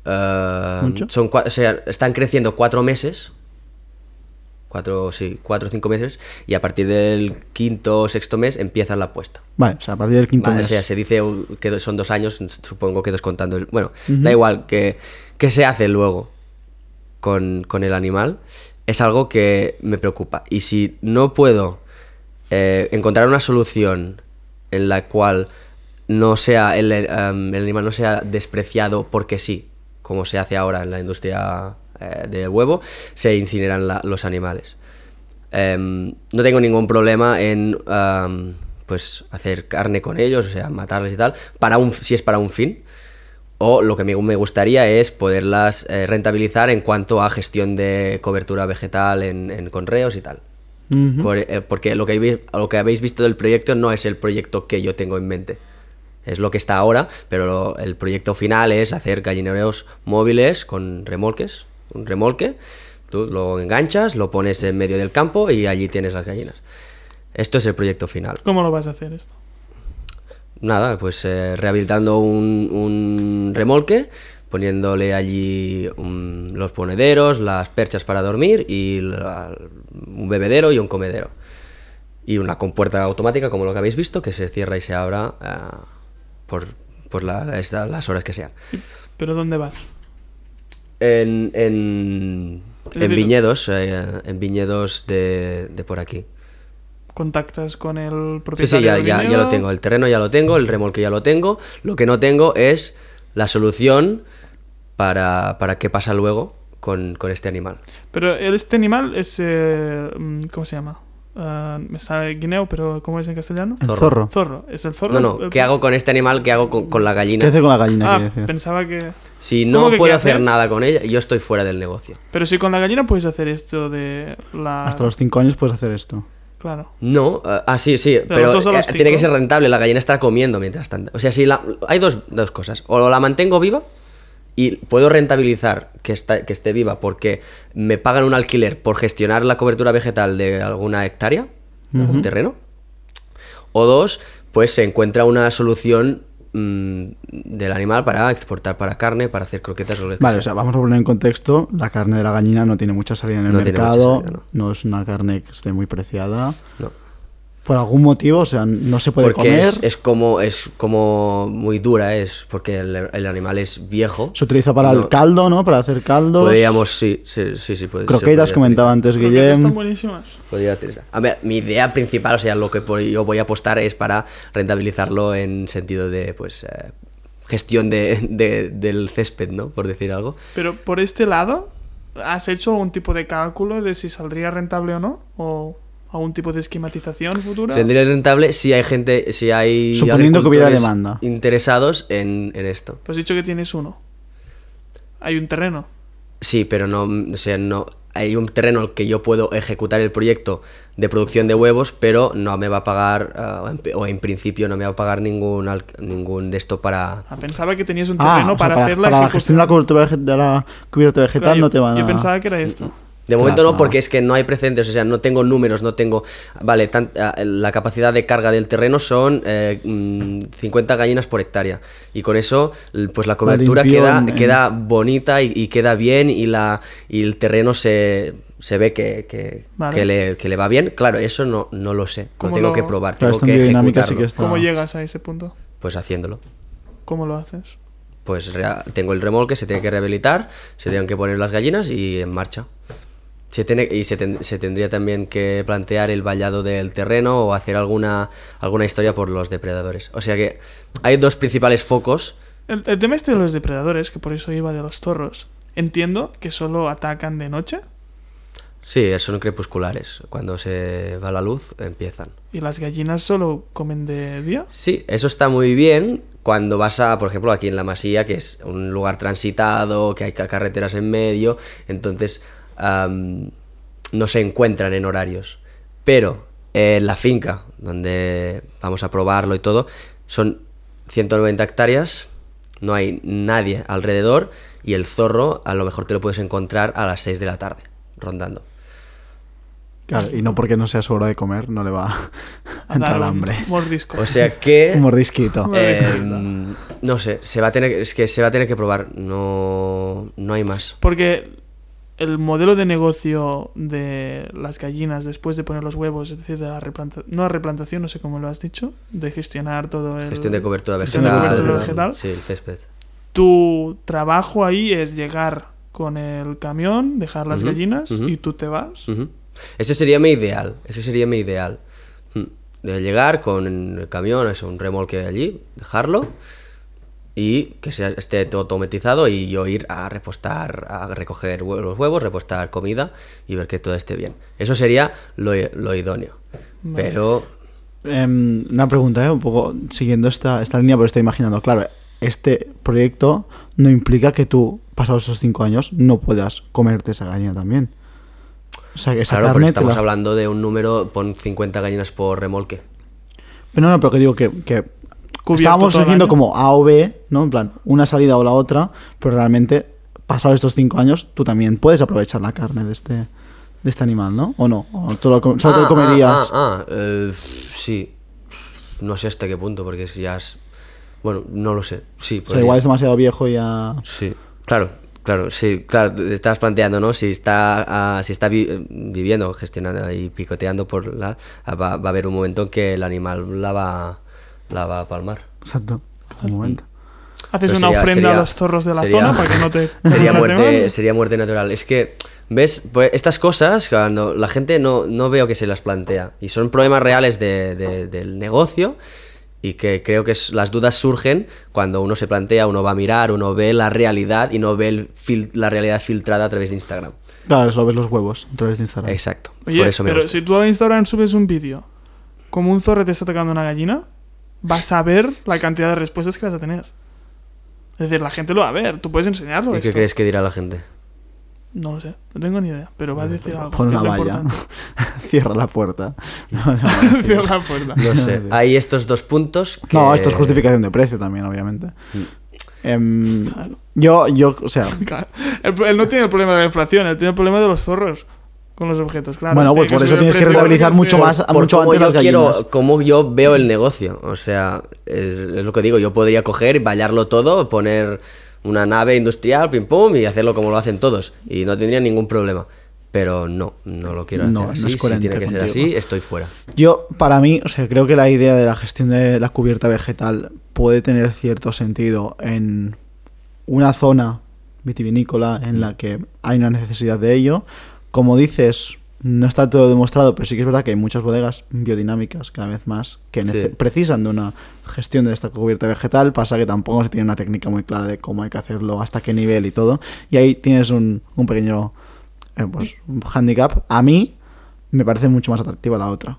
Eh, ¿Mucho? Son, o sea, están creciendo cuatro meses. Cuatro, sí, cuatro o cinco meses. Y a partir del quinto o sexto mes empieza la puesta. Vale, o sea, a partir del quinto Vale, mes. o sea, se dice uh, que son dos años, supongo que descontando el... Bueno, da igual, que, que se hace luego con, el animal es algo que me preocupa. Y si no puedo eh, encontrar una solución en la cual no sea el, um, el animal no sea despreciado porque sí, como se hace ahora en la industria eh, del huevo, se incineran los animales. Em, no tengo ningún problema en am, pues hacer carne con ellos, o sea, matarles y tal, para un, si es para un fin. O lo que me, me gustaría es poderlas eh, rentabilizar en cuanto a gestión de cobertura vegetal en, en conreos y tal. Por- eh, porque lo que, habéis, lo que habéis visto del proyecto no es el proyecto que yo tengo en mente. Es lo que está ahora, pero lo- el proyecto final es hacer gallineros móviles con remolques. Un remolque, tú lo enganchas, lo pones en medio del campo y allí tienes las gallinas. Esto es el proyecto final. ¿Cómo lo vas a hacer esto? Nada, pues eh, rehabilitando un, un remolque, poniéndole allí un- los ponederos, las perchas para dormir y la- un bebedero y un comedero. Y una compuerta automática, como lo que habéis visto, que se cierra y se abra ah, por, por la- esta- las horas que sean. ¿Pero dónde vas? En, en, Es en decir- viñedos, eh, en viñedos de, de por aquí. ¿Contactas con el Sí, sí, propietario ya, del ya, ya lo tengo. El terreno ya lo tengo, el remolque ya lo tengo. Lo que no tengo es la solución para, para qué pasa luego con, con este animal. Pero este animal es... eh, mm, ¿Cómo se llama? Ah, me sale guineo, pero ¿cómo es en castellano? El Zorro. zorro. ¿Es el zorro? No, no, el- ¿qué hago con este animal? ¿Qué hago con, con la ¿Qué gallina? hace con la gallina? Ah, pensaba que... Si ¿Cómo no que puedo qué hacer haces? nada con ella, yo estoy fuera del negocio. Pero si con la gallina puedes hacer esto de la... Hasta los 5 años puedes hacer esto. Claro. No, eh, ah, sí, sí, pero eh, tiene que ser rentable. La gallina está comiendo mientras tanto. O sea, si la, hay dos, dos cosas. O la mantengo viva y puedo rentabilizar que, está, que esté viva porque me pagan un alquiler por gestionar la cobertura vegetal de alguna hectárea, un terreno. O dos, pues se encuentra una solución mm, del animal para exportar para carne, para hacer croquetas o lo que Vale, o sea, vamos a poner en contexto. La carne de la gallina no tiene mucha salida en el No mercado. salida, no. es una carne que esté muy preciada. No. Por algún motivo, o sea, no se puede Porque comer. es, es como es como muy dura, es porque el, el animal es viejo. Se utiliza para No. el caldo, ¿no? Para hacer caldos. Podríamos, sí, sí, sí, sí. puede- Croquetas, comentaba antes Creo que están Guillem. buenísimas. Podría utilizar. A ver, mi idea principal, o sea, lo que yo voy a apostar es para rentabilizarlo en sentido de, pues, eh, gestión de, de- del césped, ¿no? Por decir algo. Pero por este lado, ¿has hecho algún tipo de cálculo de si saldría rentable o no? ¿O algún tipo de esquematización futura? Sería rentable si hay gente, si hay Suponiendo que hubiera demanda. interesados en, en esto. Pues has dicho que tienes uno. Hay un terreno. Sí, pero no, o sea, no hay un terreno en el que yo puedo ejecutar el proyecto de producción de huevos, pero no me va a pagar, ah, o en- o en principio no me va a pagar ningún, al- ningún de esto para... Ah, pensaba que tenías un Ah, terreno o sea, para, para, hacer la para ejecución. gestión de la vege- de la cubierta vegetal Claro, yo- no te van a... Yo pensaba que era esto. De momento no, porque es que no hay precedentes, o sea, no tengo números, no tengo... Vale, tan- ah, la capacidad de carga del terreno son eh, mm, 50 gallinas por hectárea. Y con eso, pues la cobertura queda, en- queda bonita y, y queda bien y, la, y el terreno se, se ve que, que, Vale. que le, que le va bien. Claro, eso no, no lo sé, lo ¿Cómo tengo lo- que probar, tengo que ejecutarlo. que está... ¿Cómo llegas a ese punto? Pues haciéndolo. ¿Cómo lo haces? Pues tengo el remolque, se tiene que rehabilitar, se tienen que poner las gallinas y en marcha. Se tiene, y se, ten- se tendría también que plantear el vallado del terreno o hacer alguna, alguna historia por los depredadores. O sea que hay dos principales focos. El, el tema este de los depredadores, que por eso iba de los zorros, entiendo que solo atacan de noche. Sí, son crepusculares. Cuando se va la luz, empiezan. ¿Y las gallinas solo comen de día? Sí, eso está muy bien cuando vas a, por ejemplo, aquí en la Masía, que es un lugar transitado, que hay ca- carreteras en medio, entonces no se encuentran en horarios. Pero en la finca, donde vamos a probarlo y todo, son 190 hectáreas, no hay nadie alrededor y el zorro a lo mejor te lo puedes encontrar a las 6 de la tarde, rondando. Claro, y no porque no sea su hora de comer, no le va *laughs* a A entrar un hambre. Mordisco. O sea que... *laughs* Un mordisquito. Eh, no sé, se va a tener, es que se va a tener que probar, no, no hay más. Porque el modelo de negocio de las gallinas después de poner los huevos, es decir, de la replantación, no la replantación, no sé cómo lo has dicho, de gestionar todo el... Gestión de cobertura gestión de vegetal. cobertura tal, vegetal. Sí, el césped. Tu trabajo ahí es llegar con el camión, dejar las Ujú, gallinas ujú. y tú te vas. Ujú. Ese sería mi ideal, ese sería mi ideal. Mm. De llegar con el camión, eso, un remolque allí, dejarlo y que sea, esté todo automatizado y yo ir a repostar, a recoger los huevos, repostar comida y ver que todo esté bien. Eso sería lo, idóneo. Vale. Pero Em, una pregunta, ¿eh? un poco siguiendo esta, esta línea, pero estoy imaginando, claro, este proyecto no implica que tú, pasados esos cinco años, no puedas comerte esa gallina también. O sea, que esa claro, carne estamos la- hablando de un número, pon 50 gallinas por remolque. Pero no, no, pero que digo que, estábamos diciendo como A o B, ¿no? En plan, una salida o la otra, pero realmente, pasados estos cinco años, tú también puedes aprovechar la carne de este, de este animal, ¿no? ¿O no? ¿O tú lo com- solo te lo Ah, comerías? Ah, ah, ah, eh, sí. No sé hasta qué punto, porque si ya es... Bueno, no lo sé. Sí, o sea, igual es demasiado viejo y ya... Sí, claro, claro, sí, claro, te estás planteando, ¿no? Si está, ah, si está vi- viviendo, gestionando y picoteando por la... ah, Va, va a haber un momento en que el animal la va, la va a palmar. Exacto. Un momento. Haces Pero una sería- ofrenda sería- a los zorros de la sería- zona para que no te... *laughs* *laughs* Sería muerte, sería muerte natural. Es que, ¿ves? Pues estas cosas, cuando la gente no, no veo que se las plantea. Y son problemas reales de- de- del negocio. Y que creo que las dudas surgen cuando uno se plantea, uno va a mirar, uno ve la realidad y no ve el fil- la realidad filtrada a través de Instagram. Claro, solo ves los huevos a través de Instagram. Exacto. Oye, Por eso me pero gusta. si tú a Instagram subes un vídeo como un zorro te está atacando una gallina, vas a ver la cantidad de respuestas que vas a tener. Es decir, la gente lo va a ver. Tú puedes enseñarlo ¿Y qué crees que dirá la gente? No lo sé. No tengo ni idea. Pero va a decir algo. Pon que una valla. *laughs* Cierra la puerta. *laughs* Cierra la puerta. No sé. Hay estos dos puntos que... No, esto es justificación de precio también, obviamente. Mm. Em, Claro. yo, yo, o sea, *laughs* Claro. Él, él no tiene el problema de la inflación, él tiene el problema de los zorros con los objetos, claro. Bueno, pues por eso tienes que rentabilizar mucho más- a por mucho antes yo las quiero, gallinas. cómo yo veo el negocio. O sea, es, es lo que digo. Yo podría coger, vallarlo todo, poner una nave industrial, pim pum, y hacerlo como lo hacen todos. Y no tendría ningún problema. Pero no, no lo quiero No, hacer no así. es si tiene que ser contigo. así, estoy fuera. yo, para mí, o sea, creo que la idea de la gestión de la cubierta vegetal puede tener cierto sentido en una zona vitivinícola en la que hay una necesidad de ello. Como dices, no está todo demostrado, pero sí que es verdad que hay muchas bodegas biodinámicas cada vez más que Sí. precisan de una gestión de esta cubierta vegetal. Pasa que tampoco se tiene una técnica muy clara de cómo hay que hacerlo, hasta qué nivel y todo. Y ahí tienes un, un pequeño eh, pues, un handicap. A mí me parece mucho más atractiva la otra,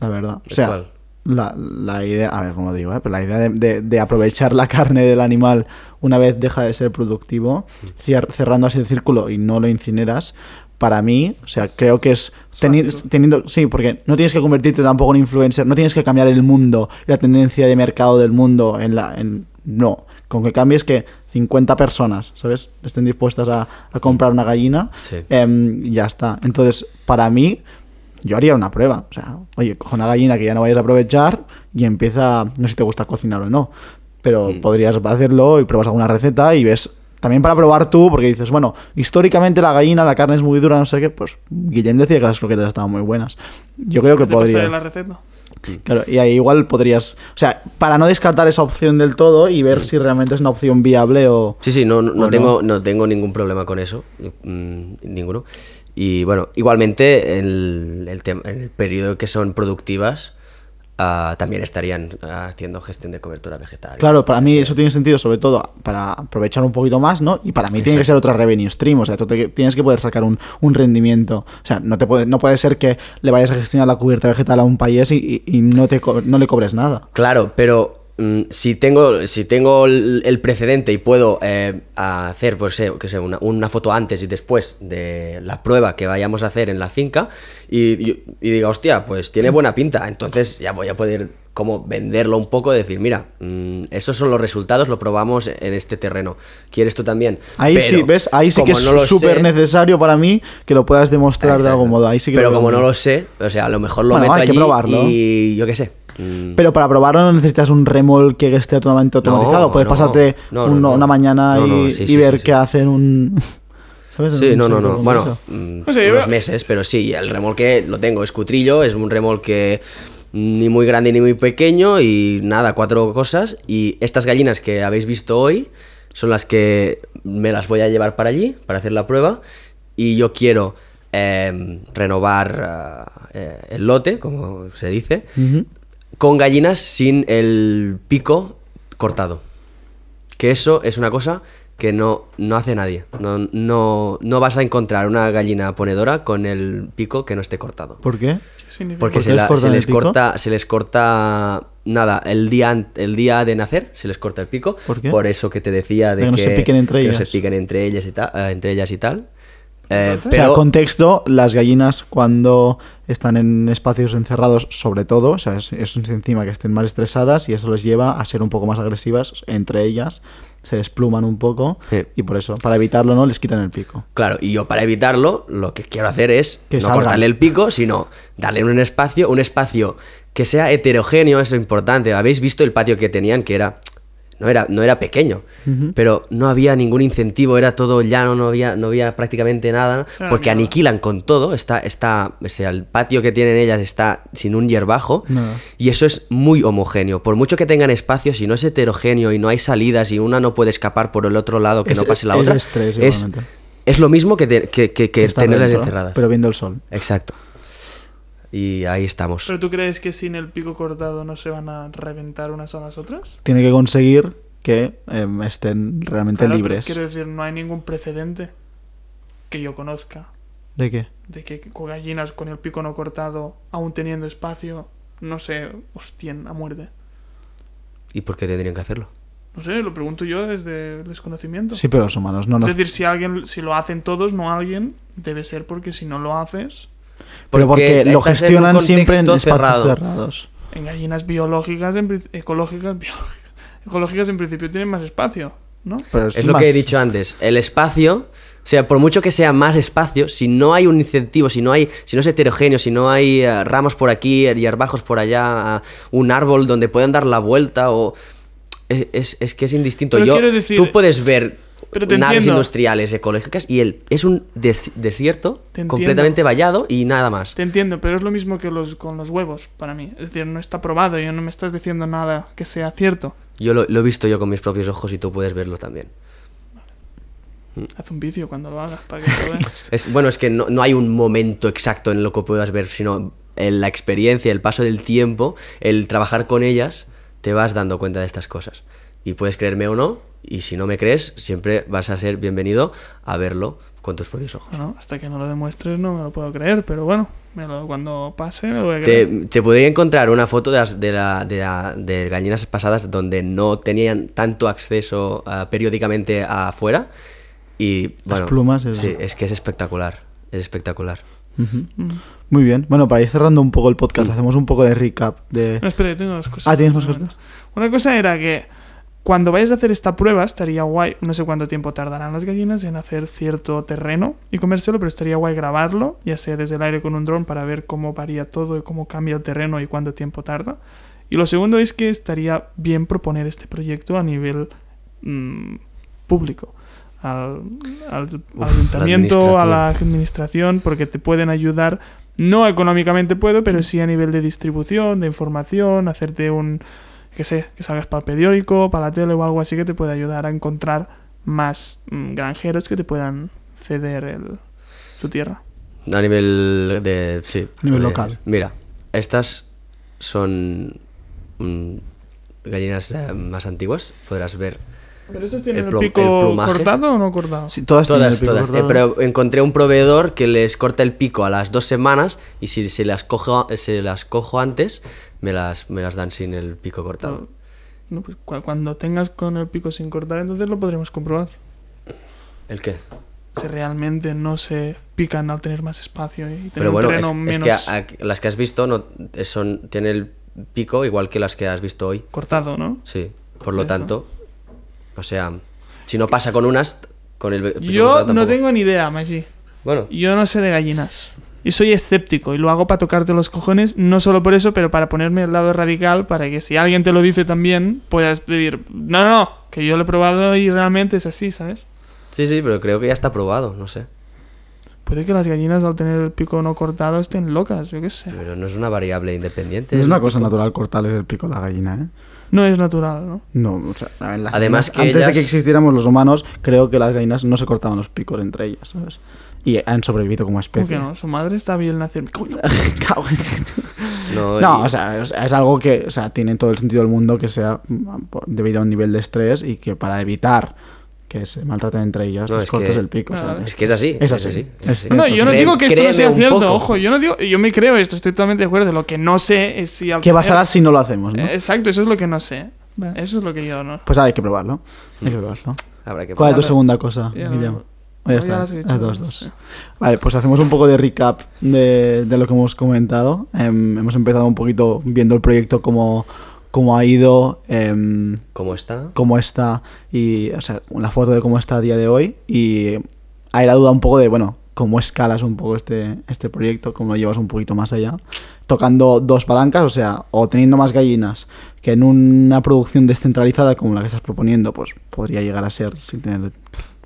la verdad. O sea, la, la idea, a ver cómo digo, ¿eh? pero la idea de, de- de aprovechar la carne del animal una vez deja de ser productivo, cier- cerrando así el círculo y no lo incineras, para mí, o sea, creo que es teni- teniendo, sí, porque no tienes que convertirte tampoco en influencer, no tienes que cambiar el mundo, la tendencia de mercado del mundo en la, en, no, con que cambies que 50 personas, ¿sabes? Estén dispuestas a, a comprar una gallina, Sí. em, y ya está. Entonces, para mí, yo haría una prueba. O sea, oye, coge una gallina que ya no vayas a aprovechar y empieza, no sé si te gusta cocinar o no, pero Mm. podrías hacerlo y pruebas alguna receta y ves, también para probar tú, porque dices, bueno, históricamente la gallina, la carne es muy dura, no sé qué, pues Guillem decía que las croquetas estaban muy buenas. Yo creo que ¿Te podría. la receta? Claro, y ahí igual podrías, o sea, para no descartar esa opción del todo y ver si realmente es una opción viable o... Sí, sí, no, no, tengo, no tengo ningún problema con eso. mm, ninguno. Y bueno, igualmente en el, el tema- en el periodo que son productivas, ah, también estarían ah, haciendo gestión de cobertura vegetal. Claro, para mí eso tiene sentido, sobre todo para aprovechar un poquito más, ¿no? Y para mí tiene que ser otra revenue stream, o sea, tú te- tienes que poder sacar un, un rendimiento. O sea, no, te puede, no puede ser que le vayas a gestionar la cubierta vegetal a un país y, y- y no, te no le cobres nada. Claro, pero si tengo si tengo el, precedente y puedo eh, hacer pues, eh, que sé, una, una foto antes y después de la prueba que vayamos a hacer en la finca y, y- y diga, hostia, pues tiene buena pinta, entonces ya voy a poder como venderlo un poco, decir, mira, mm, esos son los resultados, lo probamos en este terreno. ¿Quieres tú también? Ahí Pero, sí, ¿ves? Ahí sí que es no súper sé- necesario para mí que lo puedas demostrar de algún modo. Ahí sí que Pero lo como no lo sé, o sea, a lo mejor lo Bueno, meto hay que probarlo. y yo qué sé. Mm, Pero para probarlo no necesitas un remolque que esté totalmente automatizado. Puedes no, pasarte no, no, un- no. una mañana No, no, y, sí, y sí, ver sí, qué hacen un... *laughs* ¿Sabes? Sí, Un no, no, no. Bueno, mm, O sea, yo unos meses, pero sí, el remolque lo tengo, es cutrillo, es un remolque ni muy grande ni muy pequeño y nada, cuatro cosas. Y estas gallinas que habéis visto hoy son las que me las voy a llevar para allí, para hacer la prueba. Y yo quiero em, renovar ah, eh, el lote, como se dice, Ujú. Con gallinas sin el pico cortado. Que eso es una cosa que no, no hace nadie. No, no, no vas a encontrar una gallina ponedora con el pico que no esté cortado. ¿Por qué? Porque ¿Por se, qué la- se les corta, se les corta nada, el día, el día de nacer se les corta el pico. ¿Por qué? eso que te decía de Que no se piquen entre que no ellas. se piquen entre ellas y tal, eh, entre ellas y tal. Eh, O sea, contexto, las gallinas cuando están en espacios encerrados, sobre todo, o sea, es, es encima que estén más estresadas y eso les lleva a ser un poco más agresivas entre ellas, se despluman un poco Sí. y por eso, para evitarlo, ¿no? Les quitan el pico. Claro, y yo para evitarlo, lo que quiero hacer es Que no salgan. cortarle el pico, sino darle un espacio, un espacio que sea heterogéneo, es lo importante. Habéis visto el patio que tenían, que era. No era, no era pequeño, pero no había ningún incentivo, era todo llano, no había, no había prácticamente nada, porque aniquilan con todo, está, está, o sea, el patio que tienen ellas está sin un hierbajo, Nada. y eso es muy homogéneo. Por mucho que tengan espacio, si no es heterogéneo y no hay salidas y una no puede escapar por el otro lado que Es- no pase la es otra, estrés, es, es lo mismo que, te- que, que- que Estar tenerlas dentro, encerradas. Pero viendo el sol. Exacto. Y ahí estamos. ¿Pero tú crees que sin el pico cortado no se van a reventar unas a las otras? Tiene que conseguir que em, estén realmente Claro, libres. Quiero decir, no hay ningún precedente que yo conozca ¿De qué? de que con gallinas con el pico no cortado, aún teniendo espacio, no se hostien a muerte. ¿Y por qué tendrían que hacerlo? No sé, lo pregunto yo desde el desconocimiento. Sí, pero los humanos no nos... Es decir, si alguien, si lo hacen todos, no alguien, debe ser porque si no lo haces, pero porque lo en gestionan siempre en espacios cerrado. cerrados. en gallinas biológicas, en, ecológicas, biológicas, ecológicas en principio tienen más espacio, ¿no? Pero Es lo más- que he dicho antes. El espacio, o sea, por mucho que sea más espacio, si no hay un incentivo, si no hay, si no es heterogéneo, si no hay eh, ramas por aquí, hierbajos por allá, eh, un árbol donde puedan dar la vuelta o es, es- es que es indistinto. Pero Yo, quiero decir- tú puedes ver Pero te naves entiendo. industriales ecológicas y el es un des- desierto completamente vallado y nada más. Te entiendo, pero es lo mismo que los, con los huevos para mí. Es decir, no está probado y no me estás diciendo nada que sea cierto. Yo lo, lo he visto yo con mis propios ojos y tú puedes verlo también. Haz un vídeo cuando lo hagas para que lo veas. *laughs* Es, bueno, es que no, no hay un momento exacto en lo que puedas ver, sino en la experiencia, el paso del tiempo, el trabajar con ellas, te vas dando cuenta de estas cosas. Y puedes creerme o no, y si no me crees, siempre vas a ser bienvenido a verlo con tus propios ojos. Bueno, hasta que no lo demuestres no me lo puedo creer, pero bueno, me lo- cuando pase me lo voy a Te, creer. te podría encontrar una foto de, las, de, la, de, la- de gallinas pasadas donde no tenían tanto acceso ah, periódicamente afuera. Y bueno, plumas, es- sí, es que es espectacular. Es espectacular. Mm. Muy bien. Bueno, para ir cerrando un poco el podcast, hacemos un poco de recap de... No, espera, yo tengo dos cosas. Ah, ¿tienes dos cosas? Una cosa era que cuando vayas a hacer esta prueba estaría guay, no sé cuánto tiempo tardarán las gallinas en hacer cierto terreno y comérselo, pero estaría guay grabarlo, ya sea desde el aire con un dron para ver cómo varía todo y cómo cambia el terreno y cuánto tiempo tarda. Y lo segundo es que estaría bien proponer este proyecto a nivel mm, público. Al, ayuntamiento, a la administración. administración, porque te pueden ayudar, no económicamente puedo, pero sí a nivel de distribución, de información, hacerte un, que sé, que salgas para el periódico, para la tele o algo así que te puede ayudar a encontrar más mm, granjeros que te puedan ceder el, su tierra. A nivel de. Sí. A nivel de- local. Mira, estas son mm, gallinas eh, más antiguas. Podrás ver ¿Pero estos tienen El pico el cortado o no cortado? Sí, todas, tienen el Todas, pico todas. Eh, cortado. pero encontré un proveedor que les corta el pico a las dos semanas y si se las cojo, se las cojo antes, me las, me las dan sin el pico cortado. No, pues, cu- cuando tengas con el pico sin cortar, entonces lo podremos comprobar. ¿El qué? Si realmente no se pican al tener más espacio y tener Pero bueno, es, terreno es menos que a- a- las que has visto no son tienen el pico igual que las que has visto hoy. cortado, ¿no? Sí, por lo Eso. tanto, o sea, si no pasa con unas, con el pico Yo cortado no tengo ni idea, Maggi. Bueno, Yo no sé de gallinas. Y soy escéptico y lo hago para tocarte los cojones, no solo por eso, pero para ponerme al lado radical, para que si alguien te lo dice también, puedas pedir, no, no, no, que yo lo he probado y realmente es así, ¿sabes? sí, sí, pero creo que ya está probado, no sé. Puede que las gallinas al tener el pico no cortado estén locas, yo qué sé. Pero no es una variable independiente. No es una cosa pico. natural cortarles el pico a la gallina, ¿eh? No es natural, ¿no? No, o sea, ver, las Además gallinas, que antes de ellas- que existiéramos los humanos, creo que las gallinas no se cortaban los picos entre ellas, ¿sabes? Y han sobrevivido como ¿Cómo especie. no? Su madre está bien nacer. *laughs* En- No, No, y- o sea, es, algo que o sea, tiene todo el sentido del mundo que sea mm, debido a un nivel de estrés y que para evitar que se maltraten entre ellas, No, les es cortes que- el pico. o sea, Claro. Es que es así. Es así. Es- No, yo no digo que esto no sea cierto, ojo, yo no digo, yo me creo esto, estoy totalmente de acuerdo. Lo que no sé es si al ¿Qué pasará si no lo hacemos? ¿no? Exacto, eso es lo que no sé. Eso es lo que yo no. Pues hay que probarlo. Hay que probarlo. Habrá que ¿Cuál es tu segunda cosa, Ya, no, está. ya las dos. Vale, pues hacemos un poco de recap de, de lo que hemos comentado. Em, hemos empezado un poquito viendo el proyecto, cómo, cómo ha ido, em, ¿Cómo está? cómo está, y, o sea, una foto de cómo está a día de hoy. Y hay la duda un poco de, bueno, cómo escalas un poco este, este proyecto, cómo lo llevas un poquito más allá. Tocando dos palancas, o sea, o teniendo más gallinas que en una producción descentralizada como la que estás proponiendo, pues podría llegar a ser sin tener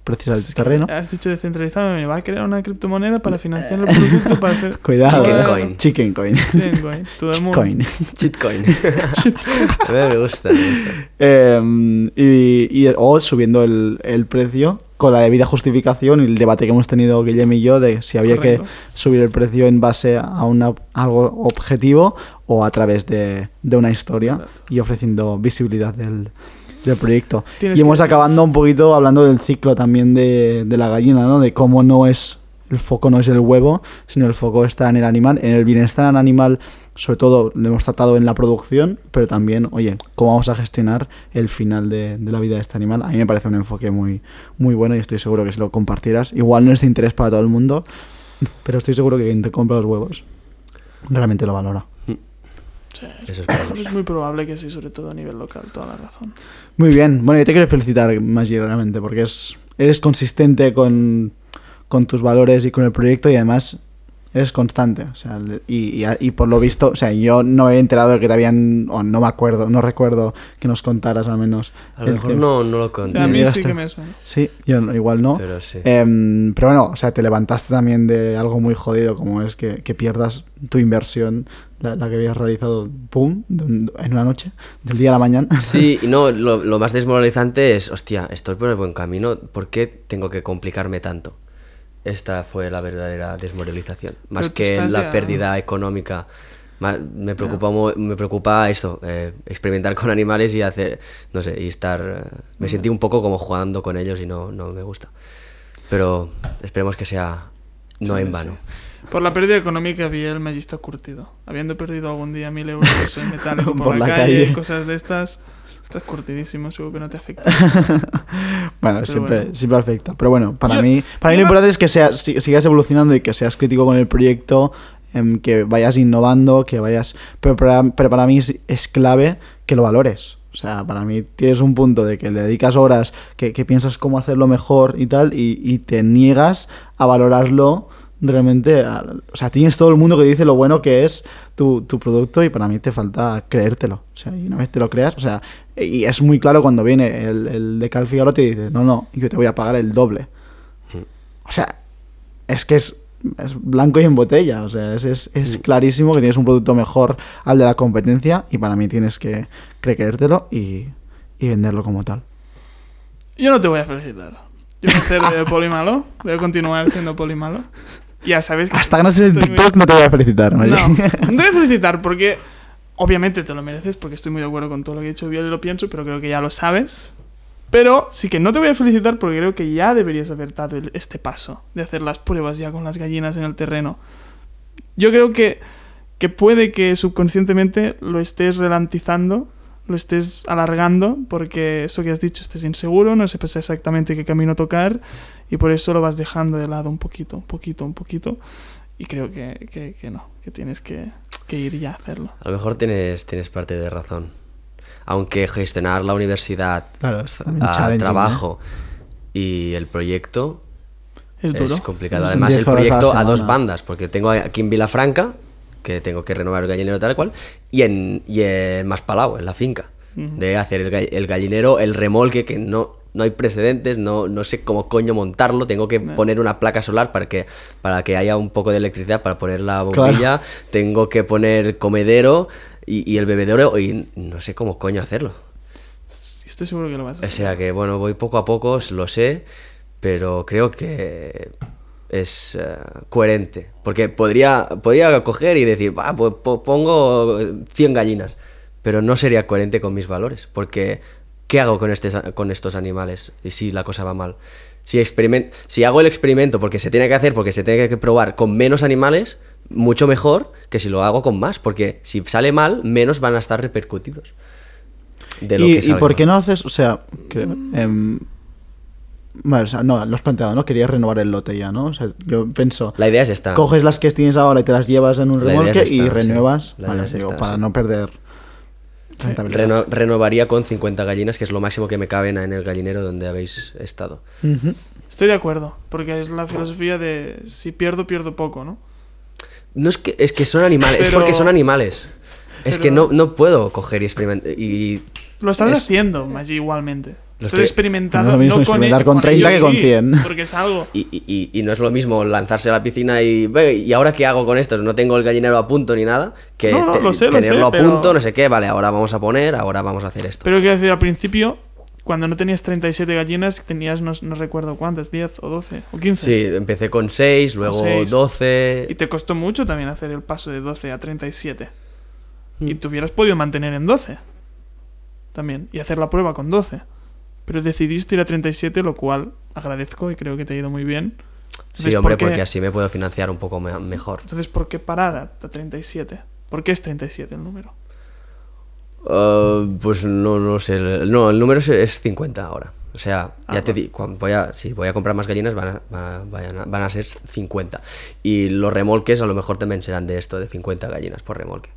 precisar el terreno. Has dicho descentralizado, me va a crear una criptomoneda para *laughs* financiar el producto para hacer. *laughs* Cuidado. Chicken Joder. coin. Chicken coin. *laughs* Chicken coin. Todo el mundo. Coin. Chitcoin. a mí me gusta, me gusta. Em, y, y- o subiendo el, el precio con la debida justificación y el debate que hemos tenido Guillem y yo de si había Correcto. que subir el precio en base a una, algo objetivo o a través de, de una historia y ofreciendo visibilidad del, del proyecto. Tienes y hemos que- acabando un poquito hablando del ciclo también de, de la gallina, ¿no? De cómo no es el foco no es el huevo, sino el foco está en el animal, en el bienestar animal, sobre todo lo hemos tratado en la producción, pero también, oye, cómo vamos a gestionar el final de, de la vida de este animal. A mí me parece un enfoque muy, muy bueno y estoy seguro que si lo compartieras, igual no es de interés para todo el mundo, *laughs* pero estoy seguro que quien te compra los huevos realmente lo valora. Eso esperamos. Es muy probable que sí, sobre todo a nivel local, toda la razón. Muy bien, bueno, yo te quiero felicitar, Maggi, realmente, porque es, eres consistente con, con tus valores y con el proyecto y además eres constante. O sea, y, y, y por lo visto, o sea, yo no me había enterado de que te habían, o no me acuerdo, no recuerdo que nos contaras al menos. A lo mejor no, no lo O conté. sea, a mí sí llegaste. que me suena. Sí, yo no- igual no. Pero sí. Em, pero bueno, o sea, te levantaste también de algo muy jodido como es que, que pierdas tu inversión, la, la que habías realizado, pum, en una noche, del día a la mañana. *laughs* Sí, y no, lo, lo más desmoralizante es, hostia, estoy por el buen camino, ¿por qué tengo que complicarme tanto? Esta fue la verdadera desmoralización. Más que la ya- pérdida económica. Ma- Me preocupa, mo- me preocupa eso, eh, experimentar con animales y hacer, no sé, y estar... eh, me sentí un poco como jugando con ellos y no, no me gusta. Pero esperemos que sea no Sí, en sí. vano. Por la pérdida económica había el magista curtido. Habiendo perdido algún día mil euros en *laughs* metálico por, Por la, la calle, calle. cosas de estas, estás curtidísimo, seguro que no te afecta. *laughs* Bueno, Pero siempre, bueno. siempre afecta. Pero bueno, para Yo- mí, para mí lo importante es que sea, si- sigas evolucionando y que seas crítico con el proyecto, em, que vayas innovando, que vayas. Pero para, pero para mí es, es clave que lo valores. O sea, para mí tienes un punto de que le dedicas horas, que, que piensas cómo hacerlo mejor y tal, y, y te niegas a valorarlo realmente. o sea, tienes todo el mundo que dice lo bueno que es tu, tu producto y para mí te falta creértelo. O sea, y una vez te lo creas, o sea, y es muy claro cuando viene el, el de Cal Figaro te dice, no, no, yo te voy a pagar el doble. O sea, es que es, es blanco y en botella. O sea, es, es, es clarísimo que tienes un producto mejor al de la competencia y para mí tienes que creértelo y, y venderlo como tal. Yo no te voy a felicitar. Yo voy a hacer de *laughs* polimalo, voy a continuar siendo polimalo. Ya sabes que Hasta ganas el muy- TikTok no te voy a felicitar. No, no te voy a *laughs* felicitar porque obviamente te lo mereces porque estoy muy de acuerdo con todo lo que ha dicho Biel y lo pienso, pero creo que ya lo sabes. Pero sí que no te voy a felicitar porque creo que ya deberías haber dado este paso de hacer las pruebas ya con las gallinas en el terreno. Yo creo que, que puede que subconscientemente lo estés ralentizando, lo estés alargando, porque eso que has dicho, estés inseguro, no sepas exactamente qué camino tocar y por eso lo vas dejando de lado un poquito, un poquito, un poquito. Y creo que, que- que no, que tienes que, que ir ya a hacerlo. A lo mejor tienes, tienes parte de razón. Aunque gestionar la universidad, Claro, es también a challenging, ¿eh? trabajo y el proyecto Es duro. es complicado. Además, el 10 horas a la proyecto a, dos bandas, porque tengo aquí en Vilafranca, que tengo que renovar el gallinero tal cual, y en, y en en la finca. De hacer el, gall- el gallinero, el remolque, que no, no hay precedentes, no, no sé cómo coño montarlo. Tengo que No. poner una placa solar para que, para que haya un poco de electricidad para poner la bombilla. Tengo que poner comedero y, y el bebedero, y no sé cómo coño hacerlo. Estoy seguro que lo vas a O hacer. sea que, bueno, voy poco a poco, lo sé, pero creo que es eh, coherente. Porque podría, podría coger y decir, pues po- pongo 100 gallinas, pero no sería coherente con mis valores. Porque, ¿qué hago con, este, con estos animales? Y si la cosa va mal. Si, si hago el experimento porque se tiene que hacer, porque se tiene que probar con menos animales, mucho mejor que si lo hago con más. Porque si sale mal, menos van a estar repercutidos. De lo ¿Y, que ¿Y por qué no haces, o sea, creo, em, bueno, o sea, no, lo has planteado, ¿no? Querías renovar el lote ya, ¿no? O sea, yo pienso, La idea es esta. coges las que tienes ahora y te las llevas en un es remolque y sí. renuevas, La vale, idea es digo, esta, para sí. no perder rentabilidad. Reno- renovaría con 50 gallinas, que es lo máximo que me caben en el gallinero donde habéis estado. Estoy de acuerdo, porque es la filosofía de si pierdo, pierdo poco, ¿no? No es que, es que son animales, es porque son animales. Es que no, no puedo coger y experimentar. Y Lo estás Es- haciendo, Maggi, igualmente. Lo Estoy estoy- experimentando. No es lo mismo no experimentar con, con 30 sí que con sí, 100. Porque es algo. Y, y- y- no es lo mismo lanzarse a la piscina y, "Ve, ¿y ahora qué hago con esto? No tengo el gallinero a punto ni nada. Que No, no, te- lo sé, lo sé, tenerlo a pero- punto, no sé qué, vale, ahora vamos a poner, ahora vamos a hacer esto. Pero quiero decir, al principio, cuando no tenías 37 gallinas, tenías no, no recuerdo cuántas, 10 o 12 o 15. Sí, empecé con 6, luego seis. 12. Y te costó mucho también hacer el paso de 12 a 37. Mm. Y te hubieras podido mantener en 12. También. Y hacer la prueba con 12. Pero decidiste ir a 37, lo cual agradezco y creo que te ha ido muy bien. Sí, hombre, ¿por qué- porque así me puedo financiar un poco me- mejor. Entonces, ¿por qué parar a a 37? ¿Por qué es 37 el número? Uh, pues no, no sé. No, el número es, es 50 ahora. O sea, Ah, ya te di, cuando voy a, si voy a comprar más gallinas van a- van a ser 50. Y los remolques a lo mejor también serán de esto, de 50 gallinas por remolque.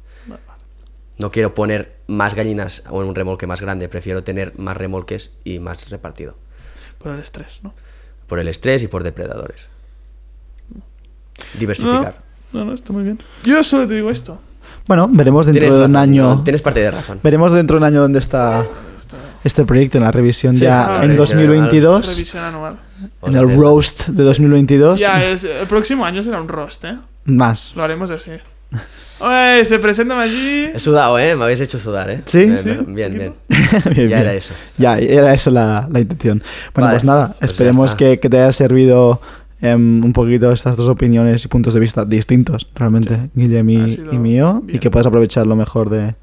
No quiero poner más gallinas o en un remolque más grande, prefiero tener más remolques y más repartido. Por el estrés, ¿no? Por el estrés y por depredadores. Diversificar. No, no, está muy bien. Yo solo te digo esto. Bueno, veremos dentro de un razón, año. no, Tienes parte de razón. Veremos dentro de un año dónde está este proyecto en la revisión Sí, ya en revisión 2022, Revisión anual. en el roast de 2022. Ya, es, el próximo año será un roast, ¿eh? Más. Lo haremos así. Oye, se presenta allí. He sudado, ¿eh? Me habéis hecho sudar, ¿eh? ¿Sí? Eh, Sí, Bien, bien. *laughs* *laughs* Bien, Ya bien. era eso. Ya, era esa la, la intención. Bueno, Vale, pues nada, pues esperemos que, que te haya servido em, un poquito estas dos opiniones y puntos de vista distintos, realmente, Guillem Ha y, y mío, y bien. que puedas aprovechar lo mejor de,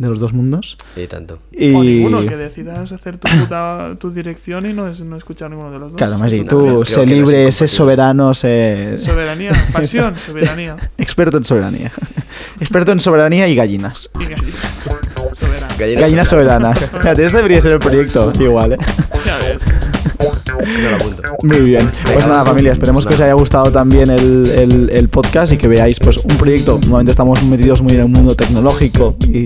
de los dos mundos. Y tanto. Y... O ninguno, que decidas hacer tu, puta, tu dirección y no, es, no escuchar ninguno de los dos. Claro, Magi, también. tú sé libre, sé soberano, sé... Soberanía, pasión, soberanía. *laughs* Experto en soberanía. *laughs* Experto en soberanía y gallinas. Y gallina. Soberana. Gallinas Gallinas soberanas. Fíjate, este debería ser el proyecto, igual, ¿eh? Ya ves. Muy bien. Pues nada, familia, esperemos que os haya gustado también el, el- podcast y que veáis pues un proyecto. Normalmente estamos metidos muy en el mundo tecnológico y,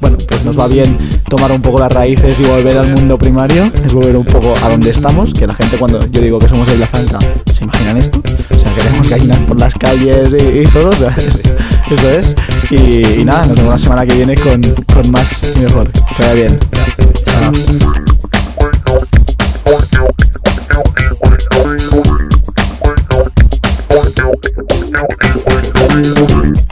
bueno, pues nos va bien tomar un poco las raíces y volver al mundo primario. Es volver un poco a donde estamos, que la gente cuando yo digo que somos de Vilafranca, ¿se imaginan esto? O sea, que tenemos gallinas por las calles y, y todo. o sea, *laughs* eso es. Y, nada, nos vemos la semana que viene con, con más y mejor. Que vaya bien. out and find the real